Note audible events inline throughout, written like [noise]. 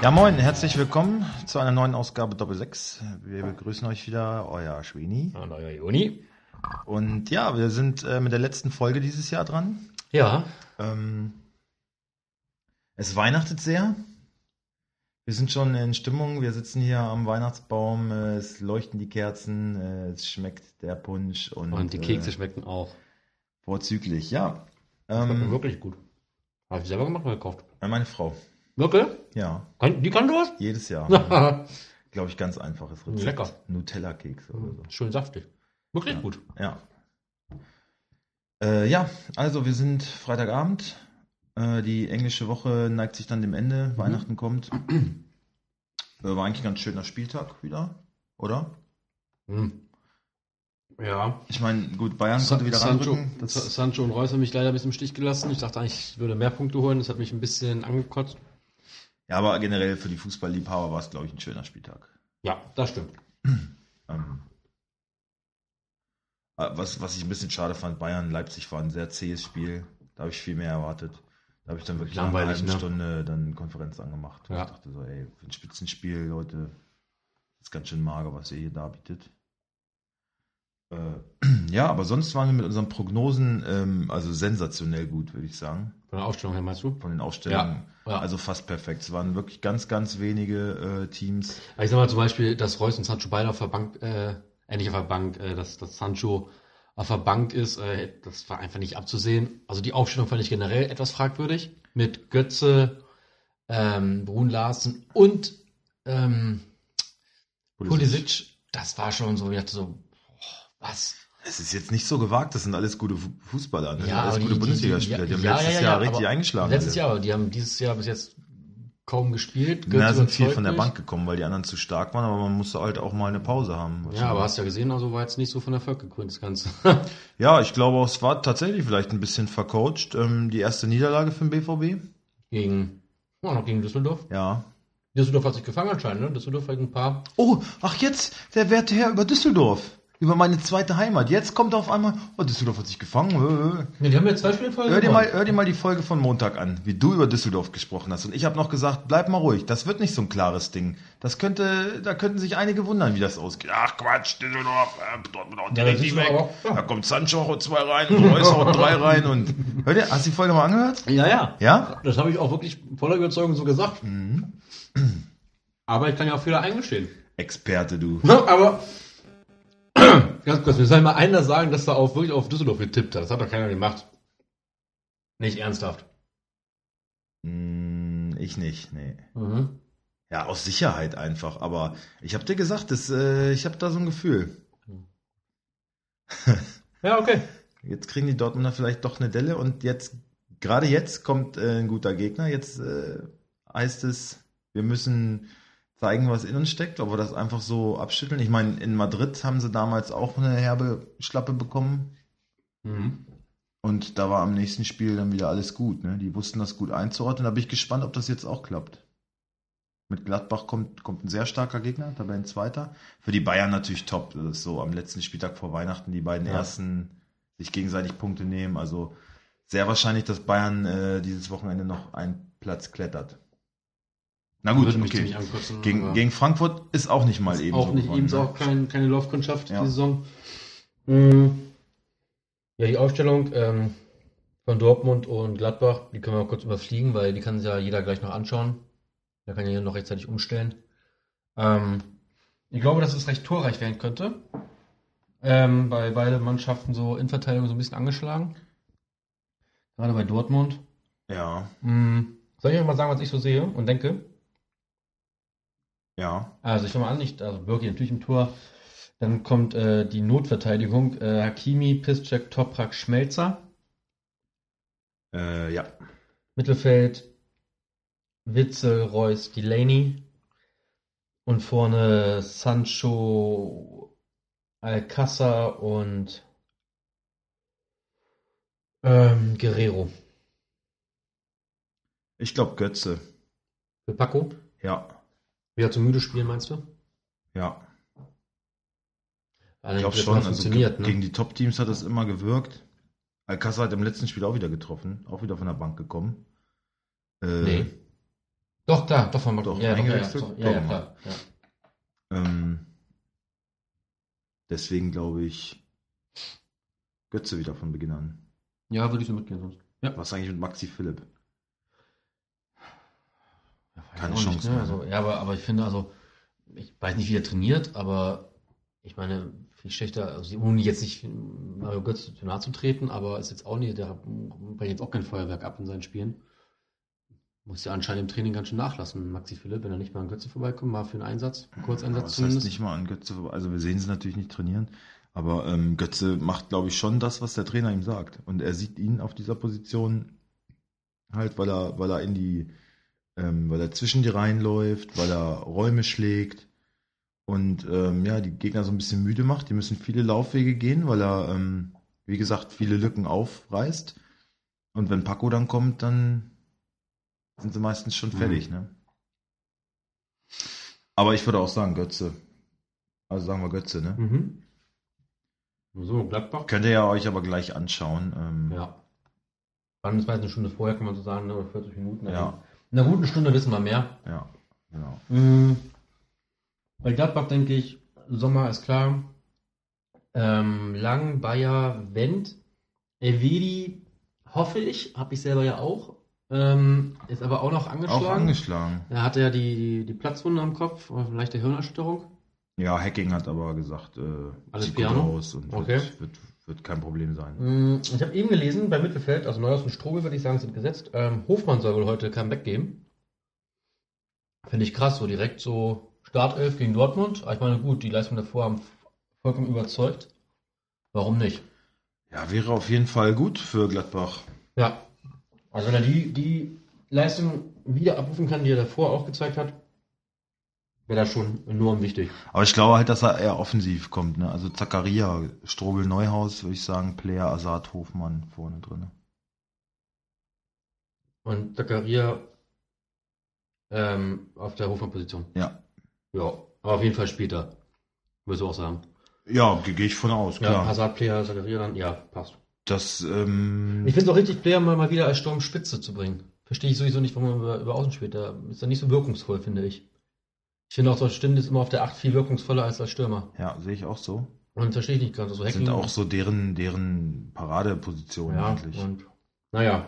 Ja, moin, herzlich willkommen zu einer neuen Ausgabe Doppel 6. Wir begrüßen euch wieder, euer Schweni. Und euer Juni. Und ja, wir sind äh, mit der letzten Folge dieses Jahr dran. Ja. Ähm, es weihnachtet sehr. Wir sind schon in Stimmung. Wir sitzen hier am Weihnachtsbaum. Äh, es leuchten die Kerzen. Äh, es schmeckt der Punsch. Und, Und die Kekse äh, schmecken auch. vorzüglich, ja. Ähm, wirklich gut. Habe ich selber gemacht oder gekauft? meine Frau. Wirklich? Ja, Kann, die kann sowas? jedes Jahr. [laughs] Ja. Glaube ich, ganz einfaches Rezept. Lecker. Nutella-Keks oder so. Schön saftig. Wirklich Ja. gut. Ja. Äh, ja, also wir sind Freitagabend. Äh, die englische Woche neigt sich dann dem Ende. Weihnachten kommt. [clears throat] Äh, war eigentlich ein ganz schöner Spieltag wieder, oder? Hm. Ja. Ich meine, gut, Bayern Sa konnte wieder Sancho, ranrücken. Sancho und Reus haben mich leider ein bisschen im Stich gelassen. Ich dachte eigentlich, ich würde mehr Punkte holen. Das hat mich ein bisschen angekotzt. Ja, aber generell für die Fußballliebhaber war es, glaube ich, ein schöner Spieltag. Ja, das stimmt. [clears throat] Ähm, äh, was, was ich ein bisschen schade fand, Bayern-Leipzig war ein sehr zähes Spiel. Da habe ich viel mehr erwartet. Da habe ich dann wirklich Langweilig, halben ne? Stunde dann Konferenz angemacht. Ja. Ich dachte so, ey, für ein Spitzenspiel, Leute, ist ganz schön mager, was ihr hier darbietet. Äh, [clears throat] ja, aber sonst waren wir mit unseren Prognosen ähm, also sensationell gut, würde ich sagen. Von der Aufstellung her meinst du? Von den Aufstellungen. Ja, ja. Also fast perfekt. Es waren wirklich ganz, ganz wenige äh, Teams. Ich sag mal zum Beispiel, dass Reus und Sancho beide auf der Bank, äh, äh, nicht auf der Bank, äh, dass, dass Sancho auf der Bank ist, äh, das war einfach nicht abzusehen. Also die Aufstellung fand ich generell etwas fragwürdig. Mit Götze, ähm, Brun Larsen und ähm, Pulisic. Das war schon so, ich dachte so, boah, was? Es ist jetzt nicht so gewagt, das sind alles gute Fu- Fußballer, ne? Ja, alles gute die- die- Bundesligaspieler. Die, die- haben ja, letztes ja, ja, Jahr richtig eingeschlagen. Letztes alle. Jahr, aber die haben dieses Jahr bis jetzt kaum gespielt. Na, sind viel von der. Bank gekommen, weil die anderen zu stark waren, aber man musste halt auch mal eine Pause haben. Ja, aber hast ja gesehen, also war jetzt nicht so von Erfolg gekrönt, das Ganze. [laughs] Ja, ich glaube, auch, es war tatsächlich vielleicht ein bisschen vercoacht. Ähm, die erste Niederlage für den BVB. gegen, oh, noch gegen Düsseldorf. Ja. Düsseldorf hat sich gefangen anscheinend, ne? Düsseldorf hat ein paar. Oh, ach jetzt, der werte Herr über Düsseldorf. Über meine zweite Heimat. Jetzt kommt auf einmal, oh, Düsseldorf hat sich gefangen. Äh, äh. Ne, die haben jetzt zwei Spiele voll Hör dir, mal, hör dir mal die Folge von Montag an, wie du über Düsseldorf gesprochen hast. Und ich habe noch gesagt, bleib mal ruhig, das wird nicht so ein klares Ding. Das könnte, da könnten sich einige wundern, wie das ausgeht. Ach Quatsch, Düsseldorf, äh, Dortmund auch direkt ist weg. auch- ja. Da kommt Sancho auch zwei rein, und Reus auch drei rein. Und [laughs] hör dir, hast du die Folge mal angehört? Ja, ja. Ja? Das habe ich auch wirklich voller Überzeugung so gesagt. Mhm. Aber ich kann ja auch Fehler eingestehen. Experte, du. Ja, aber [clears throat] ganz kurz, mir soll mal einer sagen, dass er auf, wirklich auf Düsseldorf getippt hat. Das hat doch keiner gemacht. Nicht ernsthaft. Hm, ich nicht, nee. Mhm. Ja, aus Sicherheit einfach. Aber ich habe dir gesagt, das, äh, ich habe da so ein Gefühl. [laughs] Ja, okay. Jetzt kriegen die Dortmunder vielleicht doch eine Delle und jetzt, gerade jetzt kommt äh, ein guter Gegner. Jetzt äh, heißt es, wir müssen zeigen, was in uns steckt, ob wir das einfach so abschütteln. Ich meine, in Madrid haben sie damals auch eine herbe Schlappe bekommen Mhm. und da war am nächsten Spiel dann wieder alles gut. Ne? Die wussten das gut einzuordnen. Da bin ich gespannt, ob das jetzt auch klappt. Mit Gladbach kommt, kommt ein sehr starker Gegner, Tabellenzweiter. Für die Bayern natürlich top. Das ist so am letzten Spieltag vor Weihnachten die beiden Ja. ersten sich gegenseitig Punkte nehmen. Also sehr wahrscheinlich, dass Bayern äh, dieses Wochenende noch einen Platz klettert. Na gut, okay. ankotzen, Gegen, gegen Frankfurt ist auch nicht mal eben auch so nicht gewonnen, ebenso ne? auch kein, keine Laufkundschaft Ja. die Saison. Mhm. Ja, die Aufstellung ähm, von Dortmund und Gladbach, die können wir mal kurz überfliegen, weil die kann sich ja jeder gleich noch anschauen. Da kann ja noch rechtzeitig umstellen. Ähm, ich glaube, dass es recht torreich werden könnte. Ähm, bei beide Mannschaften so in Verteidigung so ein bisschen angeschlagen. Gerade bei Dortmund. Ja, Mhm. Soll ich euch mal sagen, was ich so sehe und denke? Ja. Also ich fange mal an, nicht, also Birki natürlich im Tor. Dann kommt äh, die Notverteidigung. Äh, Hakimi, Piszczek, Toprak, Schmelzer. Äh, ja. Mittelfeld Witzel, Reus, Delaney. Und vorne Sancho, Alcázar und ähm, Guerrero. Ich glaube Götze. Für Paco. Ja, Wieder zu müde spielen, meinst du? ja. Also Ich glaube das schon. Also ne? gegen die Top-Teams hat es immer gewirkt. Alcázar hat im letzten Spiel auch wieder getroffen, auch wieder von der Bank gekommen. Äh, Nee. Doch, klar, doch von Magdeburg. Doch, ja, doch, ja, so, ja, ja, Doch, klar. Ja. Ähm, deswegen glaube ich Götze wieder von Beginn an. ja, würde ich so mitgehen sonst. Ja. Was eigentlich mit Maxi Philipp? Ja, Keine Chance ne? mehr. Also, ja, aber, aber ich finde, also, ich weiß nicht, wie er trainiert, aber ich meine, viel schlechter, also ohne jetzt nicht Mario Götze zu nahe zu treten, aber ist jetzt auch nicht, der bringt jetzt auch kein Feuerwerk ab in seinen Spielen. Muss ja anscheinend im Training ganz schön nachlassen, Maxi Philipp, wenn er nicht mal an Götze vorbeikommt, mal für einen Einsatz, einen Kurzeinsatz das heißt zumindest. nicht mal an Götze vorbei. Also wir sehen sie natürlich nicht trainieren. Aber ähm, Götze macht, glaube ich, schon das, was der Trainer ihm sagt. Und er sieht ihn auf dieser Position halt, weil er, weil er in die, ähm, weil er zwischen die Reihen läuft, weil er Räume schlägt und ähm, ja, die Gegner so ein bisschen müde macht. Die müssen viele Laufwege gehen, weil er, ähm, wie gesagt, viele Lücken aufreißt. Und wenn Paco dann kommt, dann sind sie meistens schon Mhm. fertig, ne? Aber ich würde auch sagen, Götze. Also sagen wir Götze, ne? Mhm. So, Gladbach. Könnt ihr ja euch aber gleich anschauen. Ähm, Ja. Wann ist eine Stunde vorher, kann man so sagen, ne, oder 40 Minuten. Ja. In einer guten Stunde wissen wir mehr. ja, genau. Mhm. Bei Gladbach denke ich, Sommer ist klar. Ähm, Lang, Bayer, Wendt. Elvedi hoffe ich, habe ich selber ja auch. Ähm, ist aber auch noch angeschlagen. Auch angeschlagen. er hatte ja die, die, die Platzwunde am Kopf, leichte Hirnerschütterung. Ja, Hacking hat aber gesagt, äh, Alles sieht gut aus und Okay. wird, wird, wird kein Problem sein. Mm, Ich habe eben gelesen, bei Mittelfeld, also Neuhaus und Strobel, würde ich sagen, sind gesetzt. Ähm, Hofmann soll wohl heute Comeback geben. Finde ich krass, so direkt so Startelf gegen Dortmund. Aber ich meine, gut, die Leistung davor haben vollkommen überzeugt. Warum nicht? Ja, wäre auf jeden Fall gut für Gladbach. Ja. Also wenn er die, die Leistung wieder abrufen kann, die er davor auch gezeigt hat, wäre das schon enorm wichtig. Aber ich glaube halt, dass er eher offensiv kommt. Ne? Also Zakaria, Strobel, Neuhaus, würde ich sagen, Player, Asad, Hofmann vorne drin. Und Zakaria ähm, auf der Hofmann-Position. Ja. Ja, aber auf jeden Fall später. Würdest du auch sagen. Ja, gehe geh ich von aus, Ja, klar. Hazard-Player, Zakaria dann, ja, passt. das, ähm, Ich finde es auch richtig, Player mal, mal wieder als Sturmspitze zu bringen. Verstehe ich sowieso nicht, warum man über, über Außen spielt. Da ist er nicht so wirkungsvoll, finde ich. Ich finde auch, der Stinde ist immer auf der 8 viel wirkungsvoller als als Stürmer. ja, sehe ich auch so. Und verstehe ich nicht gerade. So Das sind auch so deren, deren Paradepositionen Ja, eigentlich. und naja.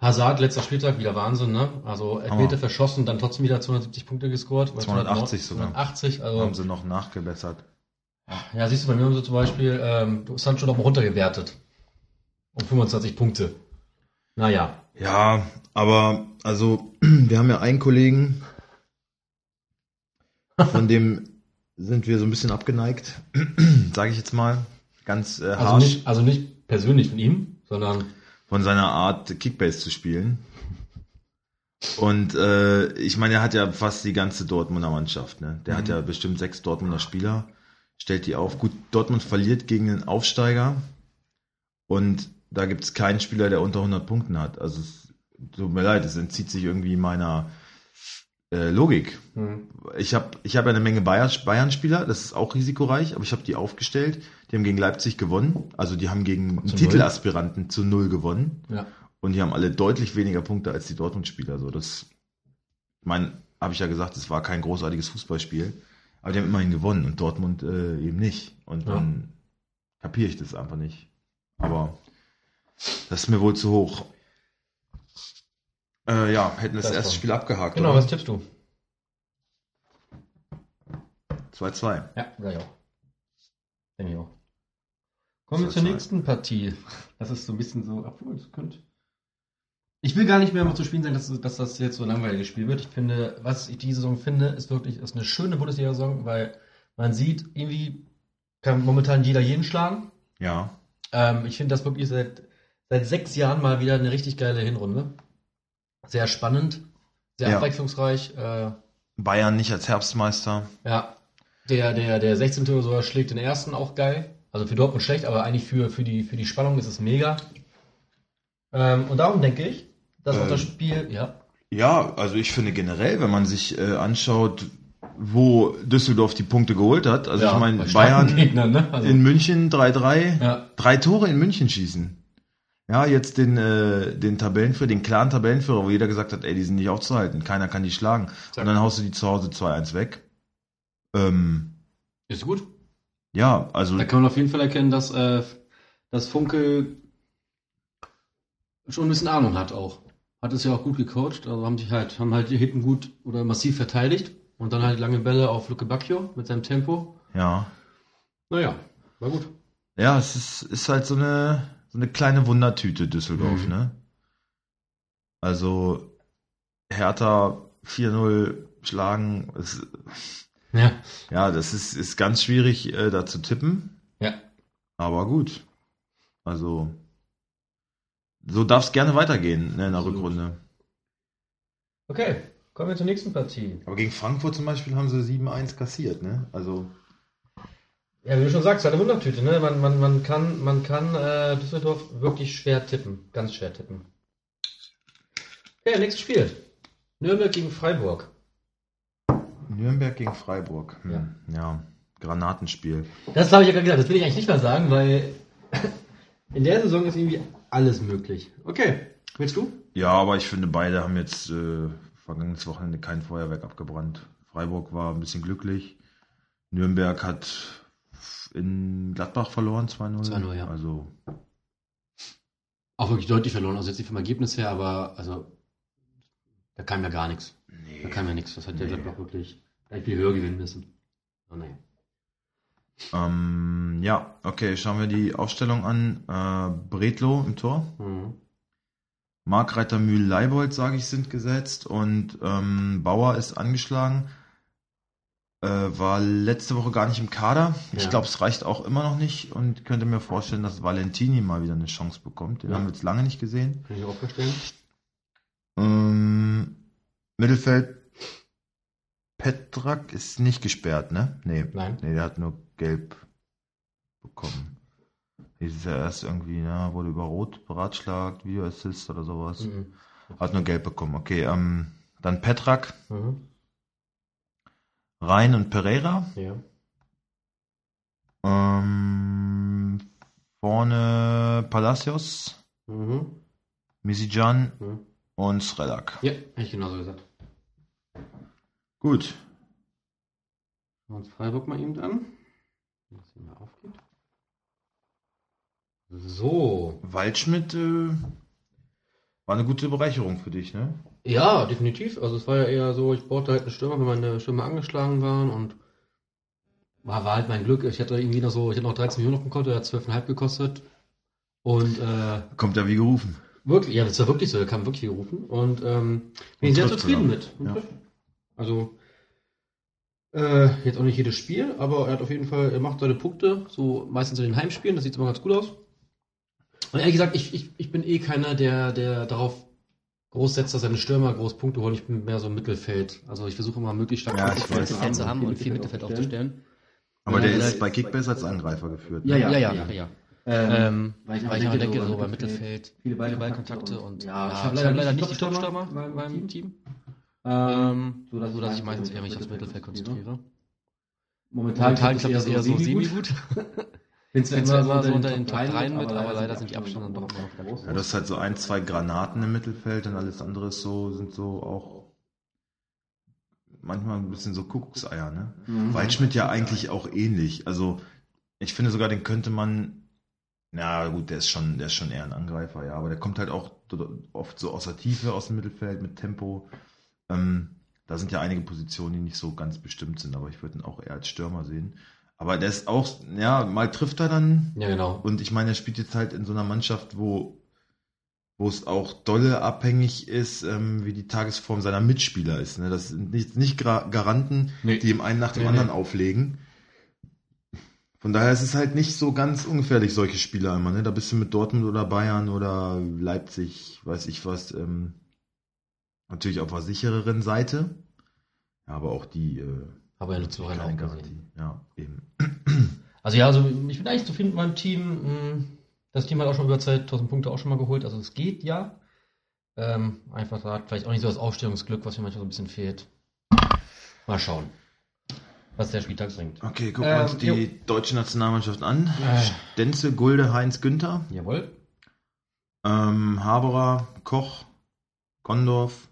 Hazard, letzter Spieltag, wieder Wahnsinn, ne? Also Elfmeter verschossen, dann trotzdem wieder 270 Punkte gescored. Oder 280 sogar. 280, also. Haben sie noch nachgebessert. Ja, siehst du, bei mir haben sie zum Beispiel ähm, Sancho noch mal runtergewertet. Um 25 Punkte. Naja. Ja, aber also [clears throat] wir haben ja einen Kollegen, von dem sind wir so ein bisschen abgeneigt, sage ich jetzt mal, ganz äh, Also harsch, nicht, also nicht persönlich von ihm, sondern von seiner Art Kickbase zu spielen. Und äh, ich meine, er hat ja fast die ganze Dortmunder Mannschaft. Ne? Der hat Mhm. ja bestimmt sechs Dortmunder Spieler, stellt die auf. Gut, Dortmund verliert gegen den Aufsteiger und da gibt es keinen Spieler, der unter 100 Punkten hat. Also es tut mir leid, es entzieht sich irgendwie meiner äh, Logik. hm, Ich habe ich hab ja eine Menge Bayern- Bayern-Spieler, das ist auch risikoreich, aber ich habe die aufgestellt. Die haben gegen Leipzig gewonnen. Also die haben gegen einen Titelaspiranten zu null gewonnen. ja. Und die haben alle deutlich weniger Punkte als die Dortmund-Spieler. So, das, ich meine, habe ich ja gesagt, es war kein großartiges Fußballspiel. Aber die haben immerhin gewonnen und Dortmund äh, eben nicht. Und Ja. dann kapiere ich das einfach nicht. Aber das ist mir wohl zu hoch. Äh, ja, hätten das, Das erste war- Spiel abgehakt. Genau, oder? was tippst du? 2-2. Ja, gleich auch. Denke ich auch. Kommen wir zur nächsten Partie. Das ist so ein bisschen so, obwohl es könnte. Ich will gar nicht mehr mal zu spielen sagen, dass, dass das jetzt so langweilig gespielt wird. Ich finde, was ich diese Saison finde, ist wirklich ist eine schöne Bundesliga-Saison, weil man sieht, irgendwie kann momentan jeder jeden schlagen. Ja. Ähm, ich finde das wirklich seit, seit sechs Jahren mal wieder eine richtig geile Hinrunde. Sehr spannend, sehr Ja. abwechslungsreich. Äh, Bayern nicht als Herbstmeister. ja, der, der, der 16. oder so schlägt den ersten auch geil. Also für Dortmund schlecht, aber eigentlich für, für, die, für die Spannung ist es mega. Ähm, und darum denke ich, dass Ähm, das Spiel, ja, Ja, also ich finde generell, wenn man sich äh, anschaut, wo Düsseldorf die Punkte geholt hat, also ja, ich meine, Bayern ne? Also, in München 3-3, ja, drei Tore in München schießen. Ja, jetzt den, äh, den Tabellenführer, den klaren Tabellenführer, wo jeder gesagt hat, ey, die sind nicht aufzuhalten, keiner kann die schlagen. Zack. Und dann haust du die zu Hause 2-1 weg. Ähm, Ist gut. ja, also Da kann man auf jeden Fall erkennen, dass, äh, dass Funke schon ein bisschen Ahnung hat auch. Hat es ja auch gut gecoacht, also haben sich halt, haben halt die hinten gut oder massiv verteidigt und dann halt lange Bälle auf Luke Bacchio mit seinem Tempo. ja. Naja, war gut. Ja, es ist, ist halt so eine, so eine kleine Wundertüte Düsseldorf, Mhm. ne? Also Hertha 4-0 schlagen, ist, Ja. ja, das ist, ist ganz schwierig äh, da zu tippen, Ja. aber gut. Also so darf es gerne weitergehen ne, in der Absolut. Rückrunde. Okay, kommen wir zur nächsten Partie. Aber gegen Frankfurt zum Beispiel haben sie 7-1 kassiert, ne? Also Ja, wie du schon sagst, eine Wundertüte, ne? Man, man, man kann, man kann äh, Düsseldorf wirklich schwer tippen. Ganz schwer tippen. Okay, nächstes Spiel. Nürnberg gegen Freiburg. Nürnberg gegen Freiburg. Hm, Ja. ja, Granatenspiel. Das habe ich ja gerade gesagt, das will ich eigentlich nicht mehr sagen, weil [laughs] in der Saison ist irgendwie alles möglich. Okay, willst du? Ja, aber ich finde, beide haben jetzt äh, vergangenes Wochenende kein Feuerwerk abgebrannt. Freiburg war ein bisschen glücklich. Nürnberg hat in Gladbach verloren, 2-0. 2-0, ja. Also, Auch wirklich deutlich verloren, also jetzt nicht vom Ergebnis her, aber also da kam ja gar nichts. nee. Da kam ja nichts. Das hat der Nee. Gladbach wirklich gleich viel höher gewinnen müssen. Oh nein. Ähm, ja, okay, schauen wir die Aufstellung an. Äh, Bretlo im Tor. Mhm. Markreiter Mühl Leibold, sage ich, sind gesetzt. Und ähm, Bauer ist angeschlagen. Äh, war letzte Woche gar nicht im Kader. Ich Ja. glaube, es reicht auch immer noch nicht und könnte mir vorstellen, dass Valentini mal wieder eine Chance bekommt. Den Ja. haben wir jetzt lange nicht gesehen. Kann ich auch verstehen. Ähm, Mittelfeld Petrak ist nicht gesperrt, ne? Nee. Nein. Nee, der hat nur gelb bekommen. Es ja erst irgendwie, ne, wurde über Rot beratschlagt, Video Assist oder sowas. Mhm. Hat nur gelb bekommen. Okay, ähm, dann Petrak, Mhm. Rhein und Pereira. Ja. Ähm, vorne Palacios, Mhm. Misijan Mhm. und Srelak. Ja, hätte ich genauso gesagt. Gut. Schauen wir uns Freiburg mal eben an. Wenn das hier mal aufgeht. So. Waldschmidt äh, war eine gute Bereicherung für dich, ne? Ja, definitiv. Also es war ja eher so, ich brauchte halt einen Stürmer, wenn meine Stürmer angeschlagen waren und war, war halt mein Glück. Ich hatte irgendwie noch so, ich hatte noch 13 Millionen auf dem Konto, der hat 12,5 gekostet. Und äh, Kommt ja wie gerufen. wirklich, ja, das war wirklich so, der kam wirklich gerufen. Und ähm, bin ich sehr zufrieden mit. Und Ja. Also äh, jetzt auch nicht jedes Spiel, aber er hat auf jeden Fall, er macht seine Punkte, so meistens in den Heimspielen, das sieht immer ganz gut aus. Und ehrlich gesagt, ich, ich, ich bin eh keiner, der, der darauf groß setzt, dass seine Stürmer groß Punkte holen. Ich bin mehr so im Mittelfeld. Also ich versuche immer möglichst stark Ja, Mittelfeld zu haben viel und viel Mittelfeld aufzustellen. Aber Ja, der ist bei Kickbase als Angreifer geführt. Ja, Ne? ja, ja, ja. ja. ja. Ähm, Ähm, weil ich weil ich auch denke, so beim Mittelfeld, viele Ballkontakte und ja, ich habe habe leider, nicht die Topstürmer in beim Team. Ähm, so dass, so dass ich meistens eher mich aufs Mittelfeld konzentriere. Momentan, Momentan klappt das eher so semi-gut. [laughs] Bin zwar immer so unter den Top 3 mit, aber leider sind die Abstände dann doch immer noch groß. Ja, du hast halt so ein, zwei Granaten im Mittelfeld und alles andere ist so, sind so auch manchmal ein bisschen so Kuckuckseier, ne? Mhm. Waldschmidt ja eigentlich auch ähnlich. Also ich finde sogar, den könnte man, na gut, der ist schon, der ist schon eher ein Angreifer, ja, aber der kommt halt auch oft so aus der Tiefe, aus dem Mittelfeld mit Tempo. Ähm, da sind ja einige Positionen, die nicht so ganz bestimmt sind, aber ich würde ihn auch eher als Stürmer sehen. Aber der ist auch, ja, mal trifft er dann, Ja, genau. und ich meine, er spielt jetzt halt in so einer Mannschaft, wo, wo es auch dolle abhängig ist, ähm, wie die Tagesform seiner Mitspieler ist. Ne? Das sind nicht, nicht Garanten, Nee. die ihm einen nach dem Nee, anderen nee. auflegen. Von daher ist es halt nicht so ganz ungefährlich, solche Spieler immer. Ne? Da bist du mit Dortmund oder Bayern oder Leipzig, weiß ich was, ähm, natürlich auf der sichereren Seite. Ja, aber auch die äh, Aber ja, letzte Woche keine auch Garantie. gesehen. Ja, eben. [clears throat] Also ja, also ich bin eigentlich zufrieden mit meinem Team. Mm, Das Team hat auch schon über 2000 Punkte auch schon mal geholt. Also es geht ja. Ähm, einfach da hat vielleicht auch nicht so das Aufstellungsglück, was mir manchmal so ein bisschen fehlt. Mal schauen, was der Spieltag bringt. Okay, gucken wir Ähm, uns die jo. deutsche Nationalmannschaft an. Äh. Stenzel, Gulde, Heinz, Günther. Jawohl. Ähm, Haberer, Koch, Gondorf,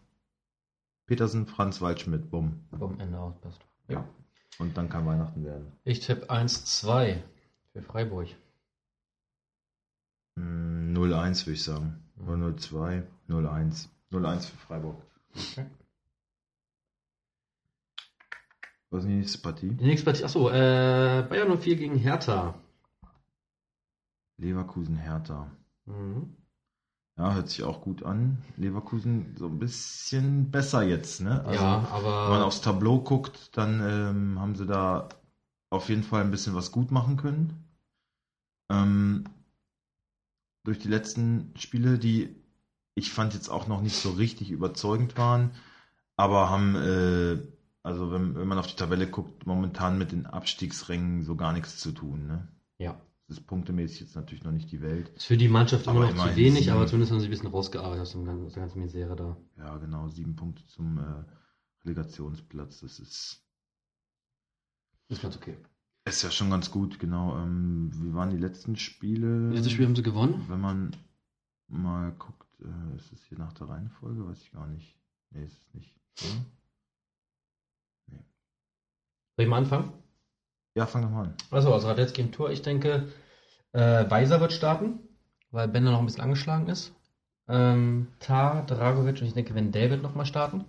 Petersen, Franz Waldschmidt, bumm. Vom Ende aus passt. Ja. Und dann kann Weihnachten werden. Ich tippe 1-2 für Freiburg. Mm, 0-1 würde ich sagen. Oder 0-2, 0-1. 0-1 für Freiburg. Okay. Was ist die nächste Partie? Die nächste Partie, achso, äh, Bayern 04 gegen Hertha. Leverkusen, Hertha. Mhm. Ja, hört sich auch gut an. Leverkusen so ein bisschen besser jetzt, ne? Also, ja, Wenn man aber aufs Tableau guckt, dann ähm, haben sie da auf jeden Fall ein bisschen was gut machen können. Ähm, durch die letzten Spiele, die ich fand jetzt auch noch nicht so richtig überzeugend waren, aber haben, äh, also wenn, wenn man auf die Tabelle guckt, momentan mit den Abstiegsrängen so gar nichts zu tun. Ne? ja, Das ist punktemäßig jetzt natürlich noch nicht die Welt. ist für die Mannschaft immer noch zu wenig, sieben. aber zumindest haben sie ein bisschen rausgearbeitet aus, dem, aus der ganzen Misere da. Ja, genau, sieben Punkte zum äh, Relegationsplatz. Das ist Ist ganz okay. Ist ja schon ganz gut, genau. Ähm, wie waren die letzten Spiele? Letztes Spiel haben sie gewonnen. Wenn man mal guckt, äh, ist es hier nach der Reihenfolge? Weiß ich gar nicht. Nee, ist es nicht. Oder? Soll ich mal anfangen? Ja, fang doch mal an. Achso, also Radetzky im Tor. Ich denke, äh, Weiser wird starten, weil Bender noch ein bisschen angeschlagen ist. Ähm, Tar, Dragovic und ich denke, wenn David noch mal starten.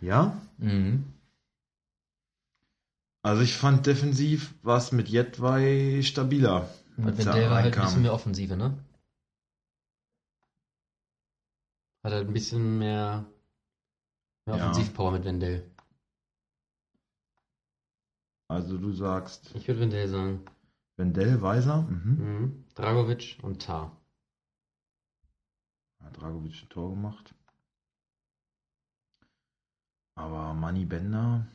Ja? Mhm. Also ich fand defensiv war es mit Jedwai stabiler. Wenn er der halt ein bisschen mehr Offensive, ne? Hat halt ein bisschen mehr, mehr Ja. Offensivpower mit Wendell. Also du sagst Ich würde Wendell sagen. Wendell, Weiser, mhm. Mhm. Dragovic und Tar. Hat Dragovic ein Tor gemacht. Aber Manny Bender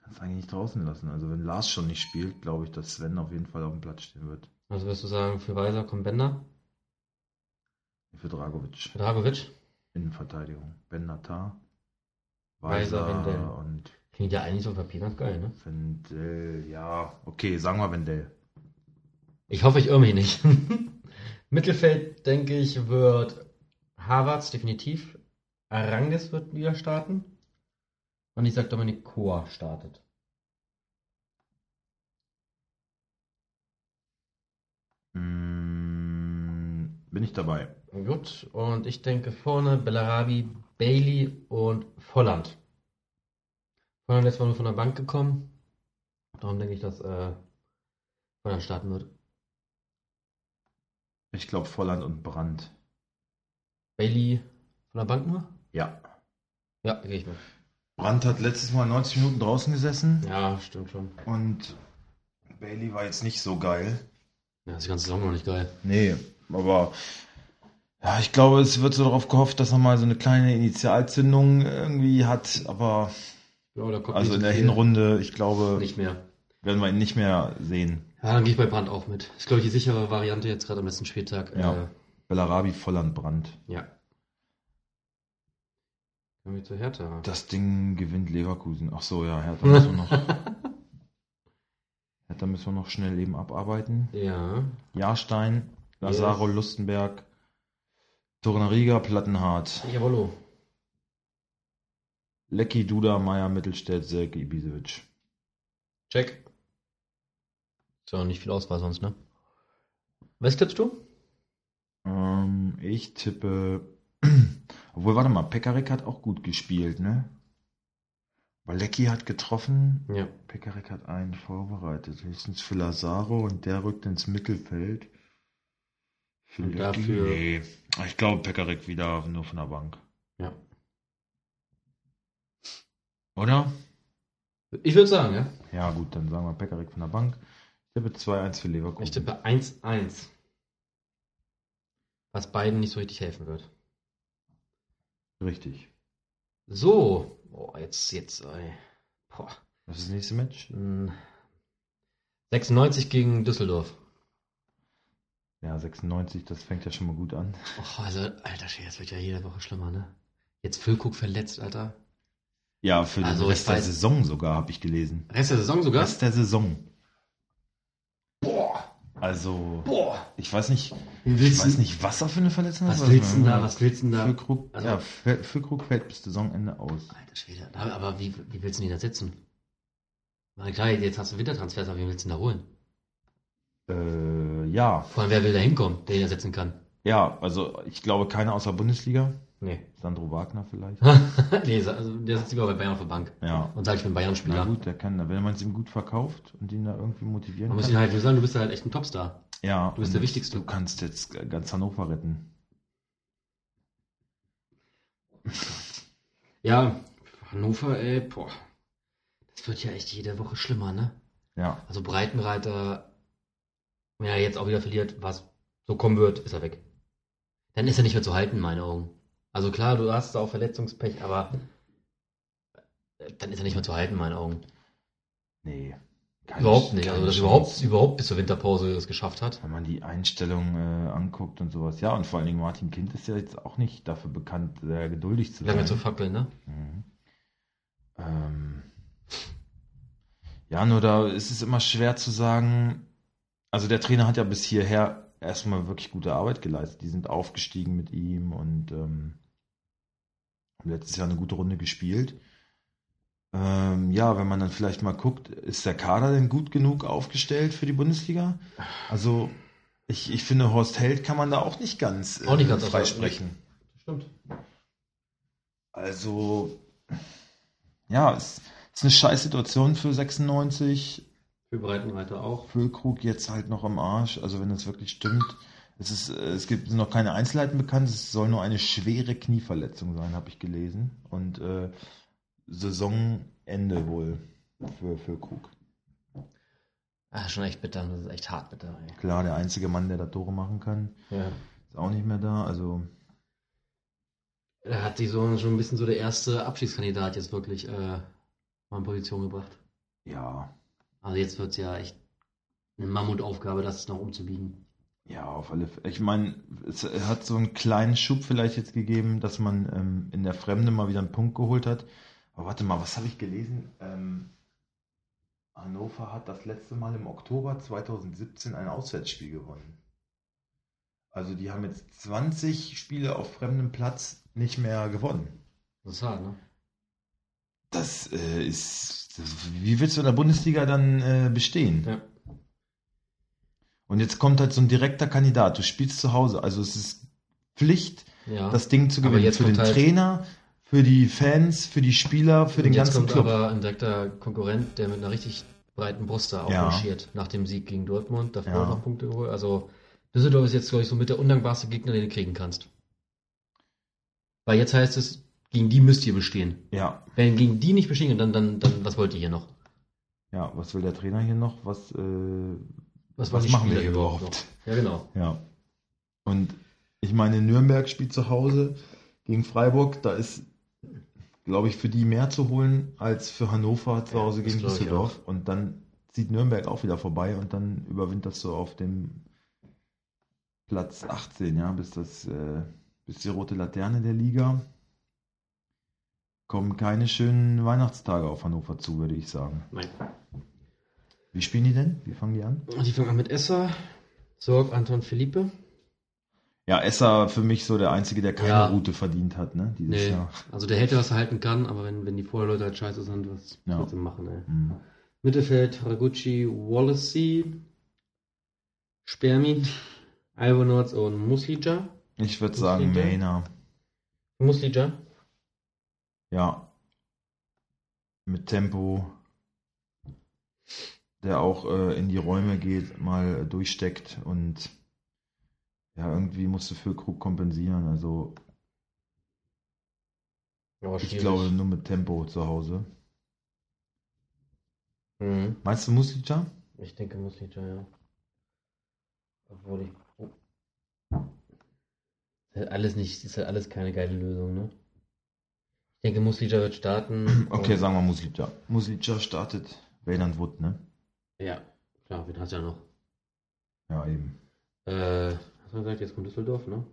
kannst du eigentlich nicht draußen lassen. Also wenn Lars schon nicht spielt, glaube ich, dass Sven auf jeden Fall auf dem Platz stehen wird. Also wirst du sagen, für Weiser kommt Bender, Für Dragovic. für Dragovic. Innenverteidigung. Bender Tar. Weiser, Wendell. und Klingt ja eigentlich so Papier ganz geil, ne? Wendell. Ja, okay, sagen wir Wendell. Ich hoffe, ich irre mich nicht. [laughs] Mittelfeld, denke ich, wird Havertz definitiv. Aranges wird wieder starten. Und ich sage, Dominik Kohr startet. Mm, bin ich dabei. Gut, und ich denke vorne Bellarabi, Bailey und Volland. Volland letztes Mal nur von der Bank gekommen. Darum denke ich, dass äh, Volland starten wird. Ich glaube Volland und Brandt. Bailey von der Bank nur? Ja. Ja, gehe ich mit. Brandt hat letztes Mal 90 Minuten draußen gesessen Ja, stimmt schon. und Bailey war jetzt nicht so geil. Ja, ist die ganze Saison noch nicht geil. Nee, aber ja, ich glaube, es wird so darauf gehofft, dass er mal so eine kleine Initialzündung irgendwie hat, aber Ja, also in der. Hinrunde, ich glaube, Nicht mehr. werden wir ihn nicht mehr sehen. Ja, dann gehe ich bei Brand auch mit. Ist, glaube ich, die sichere Variante jetzt gerade am letzten Spieltag. Ja. Äh, Bellarabi, Volland, Brandt. ja. Kommen wir zu Hertha. Das Ding gewinnt Leverkusen. Ach so, ja, Hertha müssen wir noch, [laughs] Hertha müssen wir noch schnell eben abarbeiten. ja. Jahrstein, Lazaro, Yes. Lustenberg, Tornariga, Plattenhardt, Jawollo. Lecky, Duda, Meier, Mittelstädt, Selke, Ibisevic. Check. So, nicht viel Auswahl sonst, ne? Was tippst du? Ähm, ich tippe. [clears throat] Obwohl, warte mal, Pekarik hat auch gut gespielt, ne? Weil Lecky hat getroffen. Ja. Pekarik hat einen vorbereitet. Höchstens für Lazaro und der rückt ins Mittelfeld. Für Und Lecky? dafür- Nee. Ich glaube, Pekarik wieder nur von der Bank. Ja. Oder? Ich würde sagen, ja. Ja, gut, dann sagen wir Pekarik von der Bank. Ich tippe 2-1 für Leverkusen. Ich tippe 1-1. Was beiden nicht so richtig helfen wird. Richtig. So. Boah, jetzt, jetzt, ey. Boah. Was ist das nächste Match? Hm. 96 gegen Düsseldorf. Ja, 96, das fängt ja schon mal gut an. Oh, also, alter Schwede, das wird ja jede Woche schlimmer, ne? Jetzt Füllkrug verletzt, Alter. Ja, für den Also, ich Rest der Saison sogar, habe ich gelesen. Rest der Saison sogar? Rest der Saison. Boah. Also, Boah! ich weiß nicht, Wie ich weiß nicht, was er für eine Verletzung was hat. willst du denn da, was willst du denn da? Füllkrug, Also- ja, Fe- Füllkrug fällt bis Saisonende aus. Alter Schwede. Aber, wie, wie willst du ihn ersetzen? Na klar, jetzt hast du Wintertransfers, aber wen willst du denn da holen? Äh, ja, Vor allem, wer will da hinkommen, der ihn ersetzen kann? ja, also ich glaube keiner außer Bundesliga. Nee. Sandro Wagner vielleicht. [laughs] nee, also der sitzt lieber bei Bayern auf der Bank Ja. und sag ich bin Na Bayern-Spieler. gut, der kann, wenn man es ihm gut verkauft und ihn da irgendwie motivieren Man muss kann. ihn halt nur sagen, du bist halt echt ein Topstar. ja, du bist der Wichtigste. Du kannst jetzt ganz Hannover retten. [laughs] Ja, Hannover, ey, boah. Das wird ja echt jede Woche schlimmer, ne? Ja, Also Breitenreiter, wenn er jetzt auch wieder verliert, was so kommen wird, ist er weg. Dann ist er nicht mehr zu halten, in meinen Augen. Also klar, du hast auch Verletzungspech, aber dann ist er nicht mehr zu halten, in meinen Augen. nee. Keine- Überhaupt nicht. Also dass überhaupt, überhaupt bis zur Winterpause es geschafft hat. Wenn man die Einstellung äh, anguckt und sowas. Ja, und vor allen Dingen Martin Kind ist ja jetzt auch nicht dafür bekannt, sehr geduldig zu Lange sein. zu fackeln, ne? Mhm. Ähm, ja, nur da ist es immer schwer zu sagen. Also der Trainer hat ja bis hierher erstmal wirklich gute Arbeit geleistet. Die sind aufgestiegen mit ihm und ähm, letztes Jahr eine gute Runde gespielt. Ähm, ja, wenn man dann vielleicht mal guckt, ist der Kader denn gut genug aufgestellt für die Bundesliga? Also ich, ich finde, Horst Held kann man da auch nicht ganz, äh, Auch nicht ganz freisprechen. Stimmt. Also, ja, es ist eine scheiß Situation für 96. Für Breitenreiter auch. Füllkrug jetzt halt noch am Arsch. Also, wenn das wirklich stimmt. Es, ist, äh, es gibt noch keine Einzelheiten bekannt. Es soll nur eine schwere Knieverletzung sein, habe ich gelesen. Und äh, Saisonende wohl für Füllkrug. Ah, schon echt bitter. Das ist echt hart bitter, ey. Klar, der einzige Mann, der da Tore machen kann, Ja. ist auch nicht mehr da. Also, Er hat sich so schon ein bisschen so der erste Abschiedskandidat jetzt wirklich äh, mal in Position gebracht. ja, Also jetzt wird es ja echt eine Mammutaufgabe, das noch umzubiegen. Ja, auf alle Fälle. Ich meine, es hat so einen kleinen Schub vielleicht jetzt gegeben, dass man ähm, in der Fremde mal wieder einen Punkt geholt hat. Aber warte mal, was habe ich gelesen? Ähm, Hannover hat das letzte Mal im Oktober 2017 ein Auswärtsspiel gewonnen. Also die haben jetzt 20 Spiele auf fremdem Platz nicht mehr gewonnen. Das ist hart, ne? Das äh, ist. Das, wie willst du in der Bundesliga dann äh, bestehen? Ja. Und jetzt kommt halt so ein direkter Kandidat. Du spielst zu Hause. Also es ist Pflicht, Ja. das Ding zu gewinnen. jetzt Für den halt- Trainer, für die Fans, für die Spieler, für Und den jetzt ganzen kommt Club. aber ein direkter Konkurrent, der mit einer richtig breiten Brust da Ja. aufmarschiert. Nach dem Sieg gegen Dortmund, davor Ja. noch Punkte geholt. Also Düsseldorf ist jetzt, glaube ich, so mit der undankbarste Gegner, den du kriegen kannst. Weil jetzt heißt es, gegen die müsst ihr bestehen. Ja, Wenn gegen die nicht bestehen, dann, dann, dann was wollt ihr hier noch? ja, was will der Trainer hier noch? Was, äh, Was, was machen wir Spieler hier überhaupt? noch? Ja, genau. Ja. Und ich meine, Nürnberg spielt zu Hause gegen Freiburg. Da ist, glaube ich, für die mehr zu holen als für Hannover zu Ja, Hause das gegen Düsseldorf. Und dann zieht Nürnberg auch wieder vorbei und dann überwinterst du auf dem Platz 18, ja, bis das, äh, bis die rote Laterne der Liga. Kommen keine schönen Weihnachtstage auf Hannover zu, würde ich sagen. Nein. Wie spielen die denn? Wie fangen die an? Die fangen an mit Esser, Sorg, Anton, Philippe. Ja, Esser für mich so der Einzige, der keine Ja. Route verdient hat, ne? Dieses Nee, Jahr. also der hätte was er halten kann, aber wenn, wenn die Vorderleute halt scheiße sind, was Ja. willst du machen, ey? Mhm. Mittelfeld, Haraguchi, Wallacey, Spermin, Albonots und Muslija. Ich würde sagen? Mainer. Muslija? Ja. Mit Tempo. Der auch äh, in die Räume geht, mal durchsteckt und ja, irgendwie musst du für Krug kompensieren. Also Ja, ich glaube nur mit Tempo zu Hause. Mhm. Meinst du Muslica? Ich denke Muslija, ja. Obwohl ich. Oh. Ist halt alles nicht, ist halt alles keine geile Lösung, ne? Ich denke, Muslija wird starten. [clears throat] Okay, sagen wir Muslica. Muslica startet Wayland Wood, ne? Ja, klar, wen hast du ja noch? Ja, eben. Äh, hast du gesagt, jetzt kommt Düsseldorf, ne?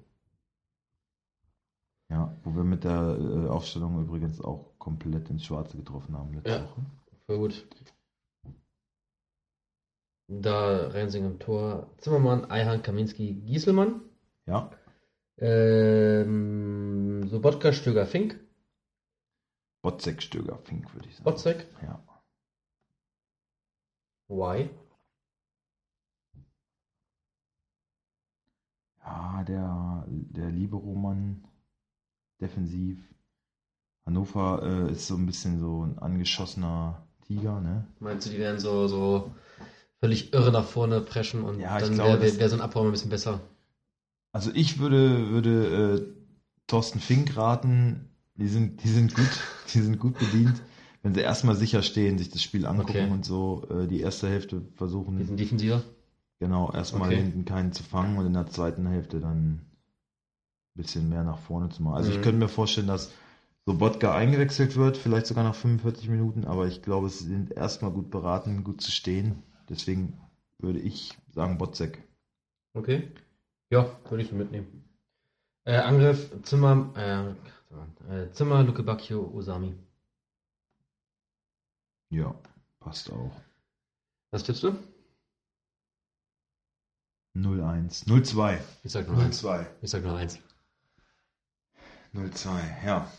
Ja, wo wir mit der äh, Aufstellung übrigens auch komplett ins Schwarze getroffen haben letzte Ja. Woche. Voll gut. Da Rensing im Tor. Zimmermann, Eihan, Kaminski, Gieselmann. Ja. Ähm, Sobotka, Stöger, Fink. Botzek, Stöger, Fink, würde ich sagen. Botzek. Ja. Why? Ja, der, der Libero-Mann, defensiv. Hannover äh, ist so ein bisschen so ein angeschossener Tiger, ne? Meinst du, die werden so, so völlig irre nach vorne preschen und Ja, dann wäre wär, wär so ein Abbau ein bisschen besser? Also ich würde, würde äh, Thorsten Fink raten, die sind, die sind gut, die sind gut bedient, wenn sie erstmal sicher stehen, sich das Spiel angucken Okay. und so äh, die erste Hälfte Die versuchen, sind defensiver. genau, erstmal Okay. hinten keinen zu fangen und in der zweiten Hälfte dann ein bisschen mehr nach vorne zu machen. Also Mhm. ich könnte mir vorstellen, dass Sobotka eingewechselt wird, vielleicht sogar nach 45 Minuten, aber ich glaube, sie sind erstmal gut beraten, gut zu stehen. Deswegen würde ich sagen Botzek. Okay. Ja, würde ich so mitnehmen. Äh, Angriff, Zimmer, äh, äh, Zimmer, Luke Bacchio, Osami. Ja, passt auch. Was tippst du? 0-1. 0-2. Ich sag nur eins. 0-2. Ich sag nur eins. 0-2, ja.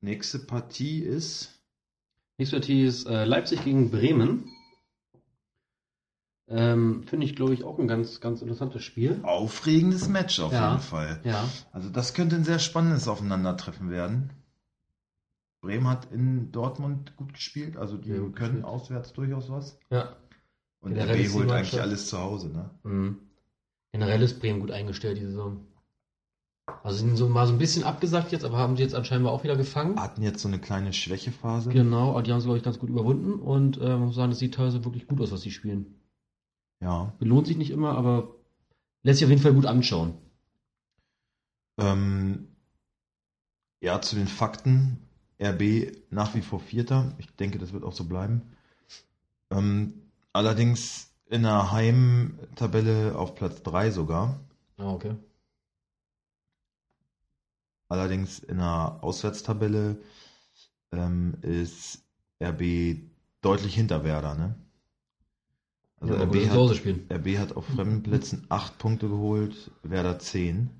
Nächste Partie ist. Nächste Partie ist äh, Leipzig gegen Bremen. Ähm, Finde ich, glaube ich, auch ein ganz, ganz interessantes Spiel. Aufregendes Match auf Ja. jeden Fall. Ja. Also das könnte ein sehr spannendes Aufeinandertreffen werden. Bremen hat in Dortmund gut gespielt, also die gut können gespielt. auswärts durchaus was. Ja. Und Generell RB holt eigentlich alles zu Hause, ne? Mhm. Generell ist Bremen gut eingestellt, die Saison. Also sind so mal so ein bisschen abgesagt jetzt, aber haben sie jetzt anscheinend auch wieder gefangen. Hatten jetzt so eine kleine Schwächephase. Genau, aber die haben sie, glaube ich, ganz gut überwunden und äh, man muss sagen, es sieht teilweise wirklich gut aus, was sie spielen. Ja. Belohnt sich nicht immer, aber lässt sich auf jeden Fall gut anschauen. Ähm, ja, zu den Fakten. RB nach wie vor Vierter. Ich denke, das wird auch so bleiben. Ähm, allerdings in der Heimtabelle auf Platz 3 sogar. Ah, okay. Allerdings in der Auswärtstabelle ähm, ist RB deutlich hinter Werder. Ne? Also ja, RB, hat. RB hat auf fremden Plätzen 8 Punkte geholt, Werder 10.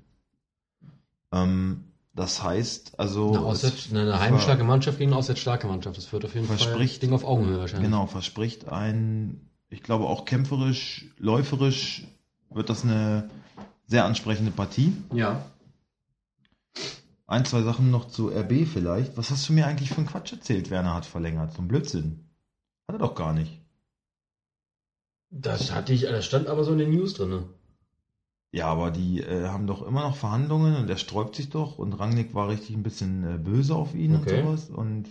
Ähm, das heißt, also. Eine, Auswärts, eine heimstarke Mannschaft gegen eine auswärtsstarke Mannschaft. Das wird auf jeden Fall Verspricht- Ding auf Augenhöhe wahrscheinlich. Genau, verspricht ein, ich glaube auch kämpferisch, läuferisch wird das eine sehr ansprechende Partie. Ja. Ein, zwei Sachen noch zu RB vielleicht. Was hast du mir eigentlich für einen Quatsch erzählt? Werner hat verlängert. So ein Blödsinn. Hat er doch gar nicht. Das hatte ich, das stand aber so in den News drin. Ja, aber die äh, haben doch immer noch Verhandlungen und er sträubt sich doch und Rangnick war richtig ein bisschen äh, böse auf ihn Okay. und sowas. Und